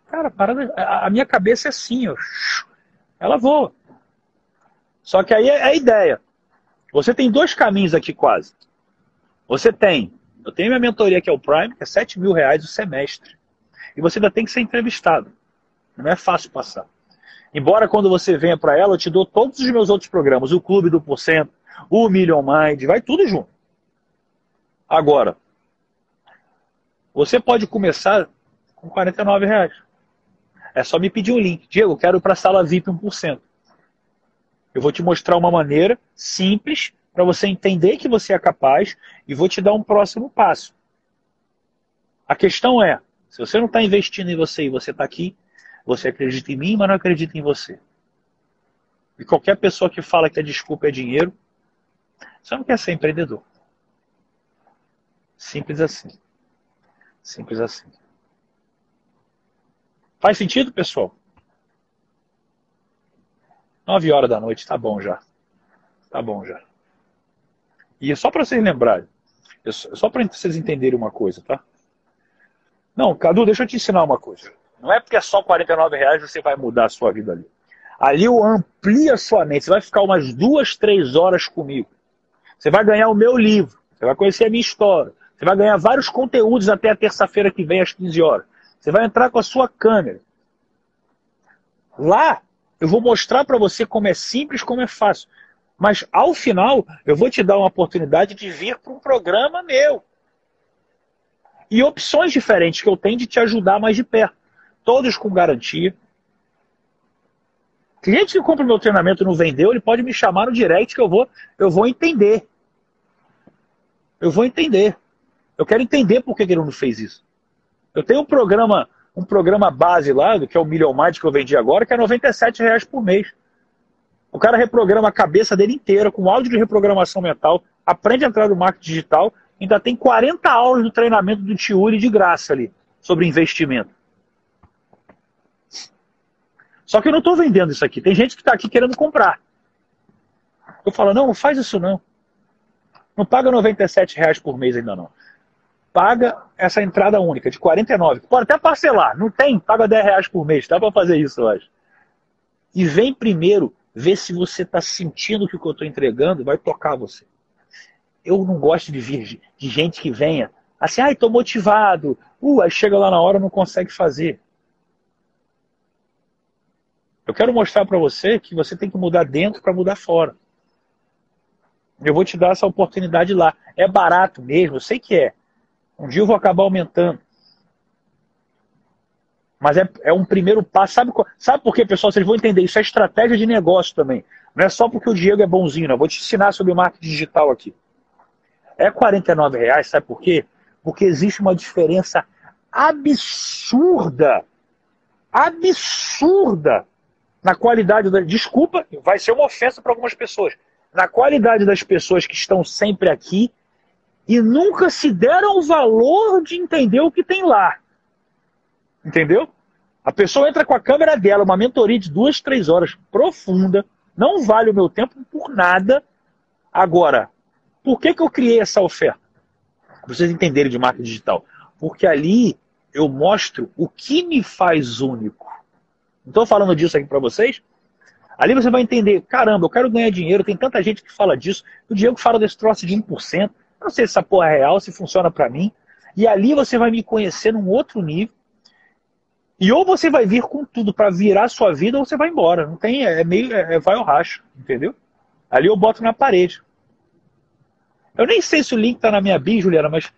Cara, parada, a minha cabeça é assim, ó, ela voa. Só que aí é a ideia. Você tem dois caminhos aqui quase. Você tem, eu tenho minha mentoria que é o Prime, que é 7 mil reais o semestre. E você ainda tem que ser entrevistado. Não é fácil passar. Embora quando você venha para ela, eu te dou todos os meus outros programas, o Clube do Porcento, o Million Mind, vai tudo junto. Agora, você pode começar com 49 reais. É só me pedir um link. Diego, eu quero para a sala VIP 1%. Eu vou te mostrar uma maneira simples para você entender que você é capaz e vou te dar um próximo passo. A questão é, se você não está investindo em você e você está aqui, você acredita em mim, mas não acredita em você. E qualquer pessoa que fala que a desculpa é dinheiro, você não quer ser empreendedor. Simples assim. Simples assim. Faz sentido, pessoal? Nove horas da noite, tá bom já. Tá bom já. E é só para vocês lembrarem, é só para vocês entenderem uma coisa, tá? Não, Cadu, deixa eu te ensinar uma coisa. Não é porque é só 49 reais você vai mudar a sua vida ali. Ali eu amplia a sua mente. Você vai ficar umas duas, três horas comigo. Você vai ganhar o meu livro, você vai conhecer a minha história, você vai ganhar vários conteúdos até a terça-feira que vem às 15 horas. Você vai entrar com a sua câmera. Lá, eu vou mostrar para você como é simples, como é fácil. Mas ao final, eu vou te dar uma oportunidade de vir para um programa meu. E opções diferentes que eu tenho de te ajudar mais de perto. Todos com garantia. Cliente que compra meu treinamento e não vendeu, ele pode me chamar no direct que eu vou, eu vou entender. Eu vou entender. Eu quero entender por que ele não fez isso. Eu tenho um programa, um programa base lá, que é o Million Mind que eu vendi agora, que é 97 reais por mês. O cara reprograma a cabeça dele inteira com áudio de reprogramação mental, aprende a entrar no marketing digital, ainda tem 40 aulas do treinamento do Tiuri de graça ali, sobre investimento. Só que eu não estou vendendo isso aqui. Tem gente que está aqui querendo comprar. Eu falo, não, não faz isso não. Não paga 97 reais por mês ainda não. Paga essa entrada única de 49. Pode até parcelar. Não tem? Paga 10 reais por mês. Dá para fazer isso, eu acho. E vem primeiro ver se você está sentindo que o que eu estou entregando vai tocar você. eu não gosto de vir de gente que venha assim, ai, tô motivado. Uh, aí chega lá na hora não consegue fazer. Eu quero mostrar para você que você tem que mudar dentro para mudar fora. Eu vou te dar essa oportunidade lá. É barato mesmo, eu sei que é. Um dia eu vou acabar aumentando. Mas é, é um primeiro passo. Sabe, sabe por quê, pessoal? Vocês vão entender. Isso é estratégia de negócio também. Não é só porque o Diego é bonzinho, não. Eu vou te ensinar sobre marketing digital aqui. É R$ reais, sabe por quê? Porque existe uma diferença absurda, absurda na qualidade da. Desculpa, vai ser uma ofensa para algumas pessoas. Na qualidade das pessoas que estão sempre aqui e nunca se deram o valor de entender o que tem lá. Entendeu? A pessoa entra com a câmera dela, uma mentoria de duas, três horas, profunda, não vale o meu tempo por nada. Agora, por que, que eu criei essa oferta? Para vocês entenderem de marketing digital. Porque ali eu mostro o que me faz único. Não estou falando disso aqui para vocês. Ali você vai entender, caramba, eu quero ganhar dinheiro, tem tanta gente que fala disso. O Diego fala desse troço de 1%. Não sei se essa porra é real, se funciona para mim. E ali você vai me conhecer num outro nível. E ou você vai vir com tudo para virar a sua vida, ou você vai embora. Não tem, é meio, é, é vai ao racho, entendeu? Ali eu boto na parede. Eu nem sei se o link tá na minha bio, Juliana, mas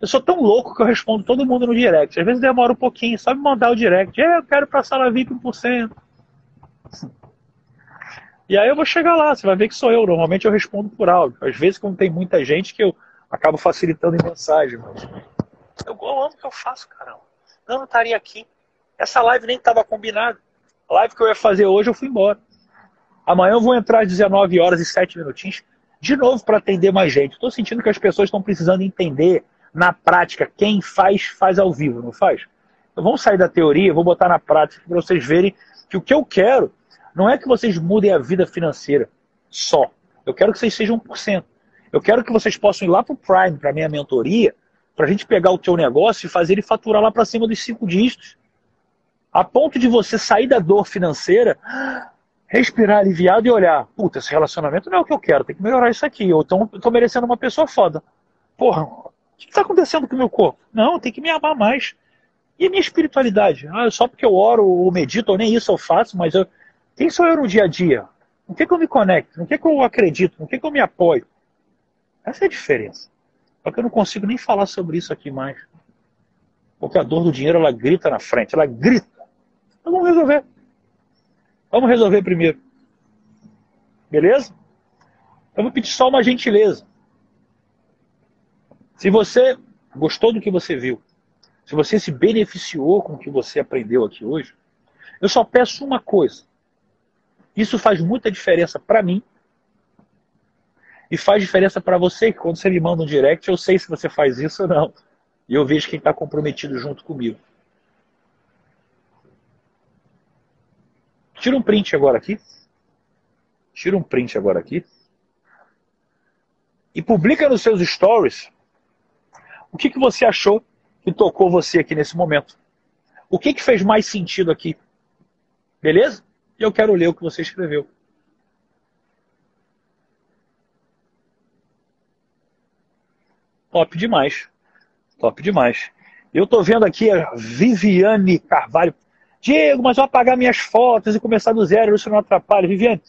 eu sou tão louco que eu respondo todo mundo no direct. Às vezes demora um pouquinho, só me mandar o direct. É, eu quero pra sala VIP 1%. E aí eu vou chegar lá, você vai ver que sou eu. Normalmente eu respondo por áudio. Às vezes, quando tem muita gente, que eu acabo facilitando em mensagem. Mas eu, amo o que eu faço, caramba. Eu não estaria aqui. Essa live nem estava combinada. A live que eu ia fazer hoje, eu fui embora. Amanhã eu vou entrar às 19 horas e 7 minutinhos, de novo para atender mais gente. Estou sentindo que as pessoas estão precisando entender na prática. Quem faz, faz ao vivo, não faz? Então vamos sair da teoria, vou botar na prática para vocês verem que o que eu quero não é que vocês mudem a vida financeira só. Eu quero que vocês sejam 1%. Eu quero que vocês possam ir lá para o Prime, para minha mentoria, para a gente pegar o teu negócio e fazer ele faturar lá para cima dos cinco dígitos a ponto de você sair da dor financeira, respirar aliviado e olhar, puta, esse relacionamento não é o que eu quero, tem que melhorar isso aqui, então eu tô merecendo uma pessoa foda. Porra, o que está acontecendo com o meu corpo? Não, tem que me amar mais. E a minha espiritualidade? Ah, só porque eu oro ou medito, ou nem isso eu faço, mas eu... quem sou eu no dia a dia? No que, que eu me conecto? No que, que eu acredito? No que, que eu me apoio? Essa é a diferença. Só que eu não consigo nem falar sobre isso aqui mais. Porque a dor do dinheiro, ela grita na frente, ela grita. Então vamos resolver. Vamos resolver primeiro. Beleza? Eu vou pedir só uma gentileza. Se você gostou do que você viu, se você se beneficiou com o que você aprendeu aqui hoje, eu só peço uma coisa. Isso faz muita diferença para mim e faz diferença para você, que quando você me manda um direct, eu sei se você faz isso ou não. E eu vejo quem está comprometido junto comigo. Tira um print agora aqui. Tira um print agora aqui. E publica nos seus stories o que, que você achou que tocou você aqui nesse momento. O que, que fez mais sentido aqui. Beleza? E eu quero ler o que você escreveu. Top demais. Top demais. Eu estou vendo aqui a Viviane Carvalho. Diego, mas eu apagar minhas fotos e começar do zero, isso não atrapalha. Viviane,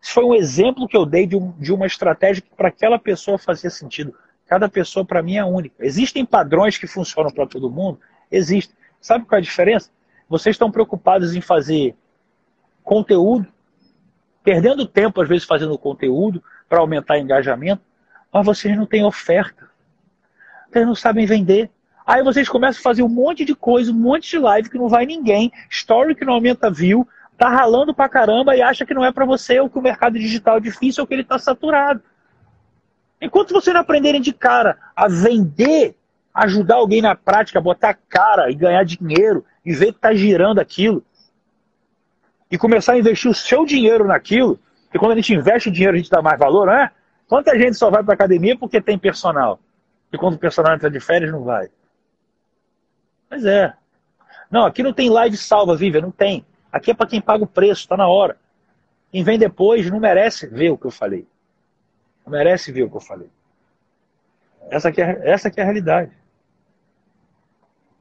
isso foi um exemplo que eu dei de, um, de uma estratégia que para aquela pessoa fazia sentido. Cada pessoa para mim é única. Existem padrões que funcionam para todo mundo? Existem. Sabe qual é a diferença? Vocês estão preocupados em fazer conteúdo, perdendo tempo às vezes fazendo conteúdo para aumentar engajamento, mas vocês não têm oferta. Vocês não sabem vender. Aí vocês começam a fazer um monte de coisa, um monte de live que não vai ninguém, story que não aumenta view, tá ralando pra caramba e acha que não é para você, ou que o mercado digital é difícil, ou que ele tá saturado. Enquanto vocês não aprenderem de cara a vender, ajudar alguém na prática, botar cara e ganhar dinheiro, e ver que tá girando aquilo, e começar a investir o seu dinheiro naquilo, porque quando a gente investe o dinheiro a gente dá mais valor, não é? Quanta gente só vai para academia porque tem personal? E quando o personal entra de férias, não vai. Pois é. Não, aqui não tem live salva, Vivian, não tem. Aqui é para quem paga o preço, está na hora. Quem vem depois não merece ver o que eu falei. Não merece ver o que eu falei. Essa que é, essa que é a realidade.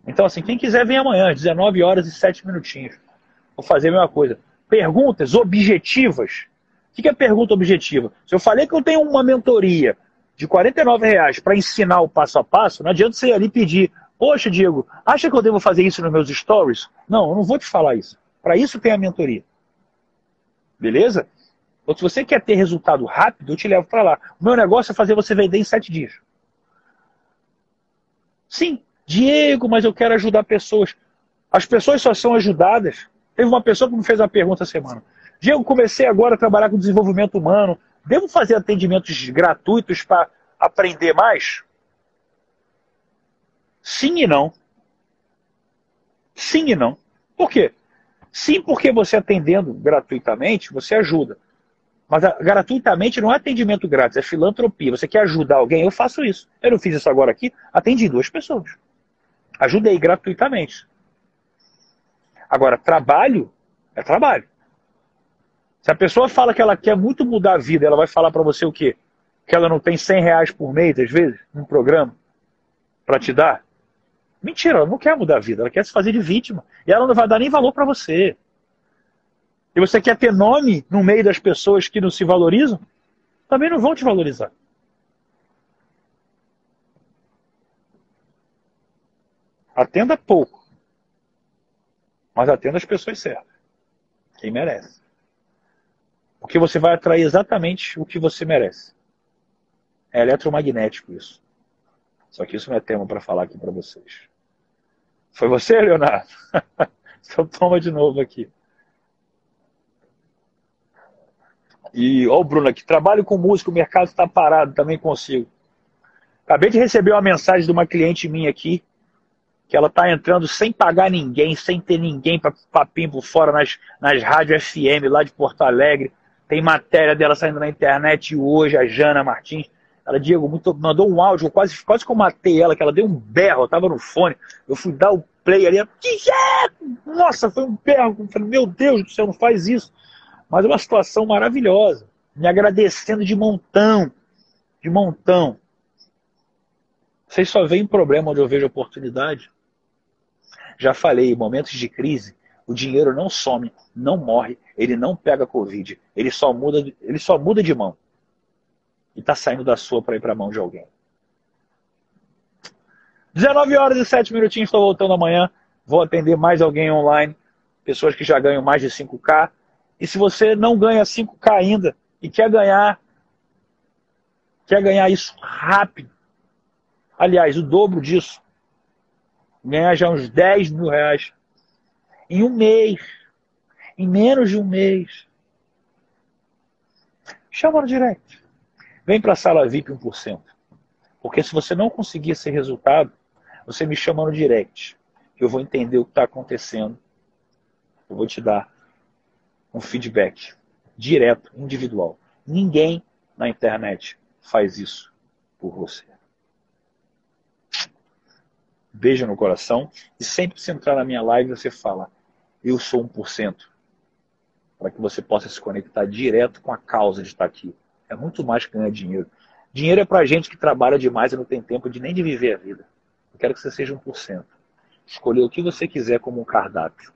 Então, assim, quem quiser vem amanhã, 19 horas e 7 minutinhos. Vou fazer a mesma coisa. Perguntas objetivas. O que é pergunta objetiva? Se eu falei que eu tenho uma mentoria de 49 reais para ensinar o passo a passo, não adianta você ir ali pedir, poxa, Diego, acha que eu devo fazer isso nos meus stories? Não, eu não vou te falar isso. Para isso tem a mentoria. Beleza? Ou se você quer ter resultado rápido, eu te levo para lá. O meu negócio é fazer você vender em sete dias. Sim, Diego, mas eu quero ajudar pessoas. As pessoas só são ajudadas. Teve uma pessoa que me fez uma pergunta essa semana. Diego, comecei agora a trabalhar com desenvolvimento humano. Devo fazer atendimentos gratuitos para aprender mais? Sim e não. Sim e não. Por quê? Sim, porque você atendendo gratuitamente, você ajuda. Mas gratuitamente não é atendimento grátis, é filantropia. Você quer ajudar alguém? Eu faço isso. Eu não fiz isso agora aqui, atendi duas pessoas. Ajudei gratuitamente. Agora, trabalho é trabalho. Se a pessoa fala que ela quer muito mudar a vida, ela vai falar para você o quê? Que ela não tem 100 reais por mês, às vezes, num programa, para te dar? Mentira, ela não quer mudar a vida, ela quer se fazer de vítima. E ela não vai dar nem valor para você. E você quer ter nome no meio das pessoas que não se valorizam? Também não vão te valorizar. Atenda pouco. Mas atenda as pessoas certas. Quem merece. Porque você vai atrair exatamente o que você merece. É eletromagnético isso. Só que isso não é tema para falar aqui para vocês. Foi você, Leonardo? então toma de novo aqui. E, ó, o Bruno aqui, trabalho com música, o mercado está parado, também consigo. Acabei de receber uma mensagem de uma cliente minha aqui, que ela está entrando sem pagar ninguém, sem ter ninguém para papinho por fora nas, nas rádios FM lá de Porto Alegre. Tem matéria dela saindo na internet hoje, a Jana Martins. Ela, Diego, muito, mandou um áudio, quase, quase que eu matei ela, que ela deu um berro, eu tava no fone. Eu fui dar o play ali, ela, nossa, foi um berro. Eu falei, meu Deus do céu, não faz isso. Mas é uma situação maravilhosa. Me agradecendo de montão. De montão. Vocês só veem problema onde eu vejo oportunidade. Já falei, momentos de crise, o dinheiro não some, não morre, ele não pega Covid. Ele só muda, ele só muda de mão e está saindo da sua para ir para a mão de alguém. 19 horas e 7 minutinhos, estou voltando amanhã. Vou atender mais alguém online, pessoas que já ganham mais de 5K. E se você não ganha 5K ainda e quer ganhar, quer ganhar isso rápido, aliás, o dobro disso, ganhar já uns 10 mil reais em um mês, em menos de um mês, chama no direct. Vem para a sala VIP 1%. Porque se você não conseguir esse resultado, você me chama no direct. Eu vou entender o que está acontecendo. Eu vou te dar um feedback direto, individual. Ninguém na internet faz isso por você. Beijo no coração. E sempre que você entrar na minha live, você fala: Eu sou 1%. Para que você possa se conectar direto com a causa de estar aqui. É muito mais que ganhar dinheiro. Dinheiro é para gente que trabalha demais e não tem tempo de nem de viver a vida. Eu quero que você seja 1%. Escolher o que você quiser como um cardápio.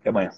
Até amanhã.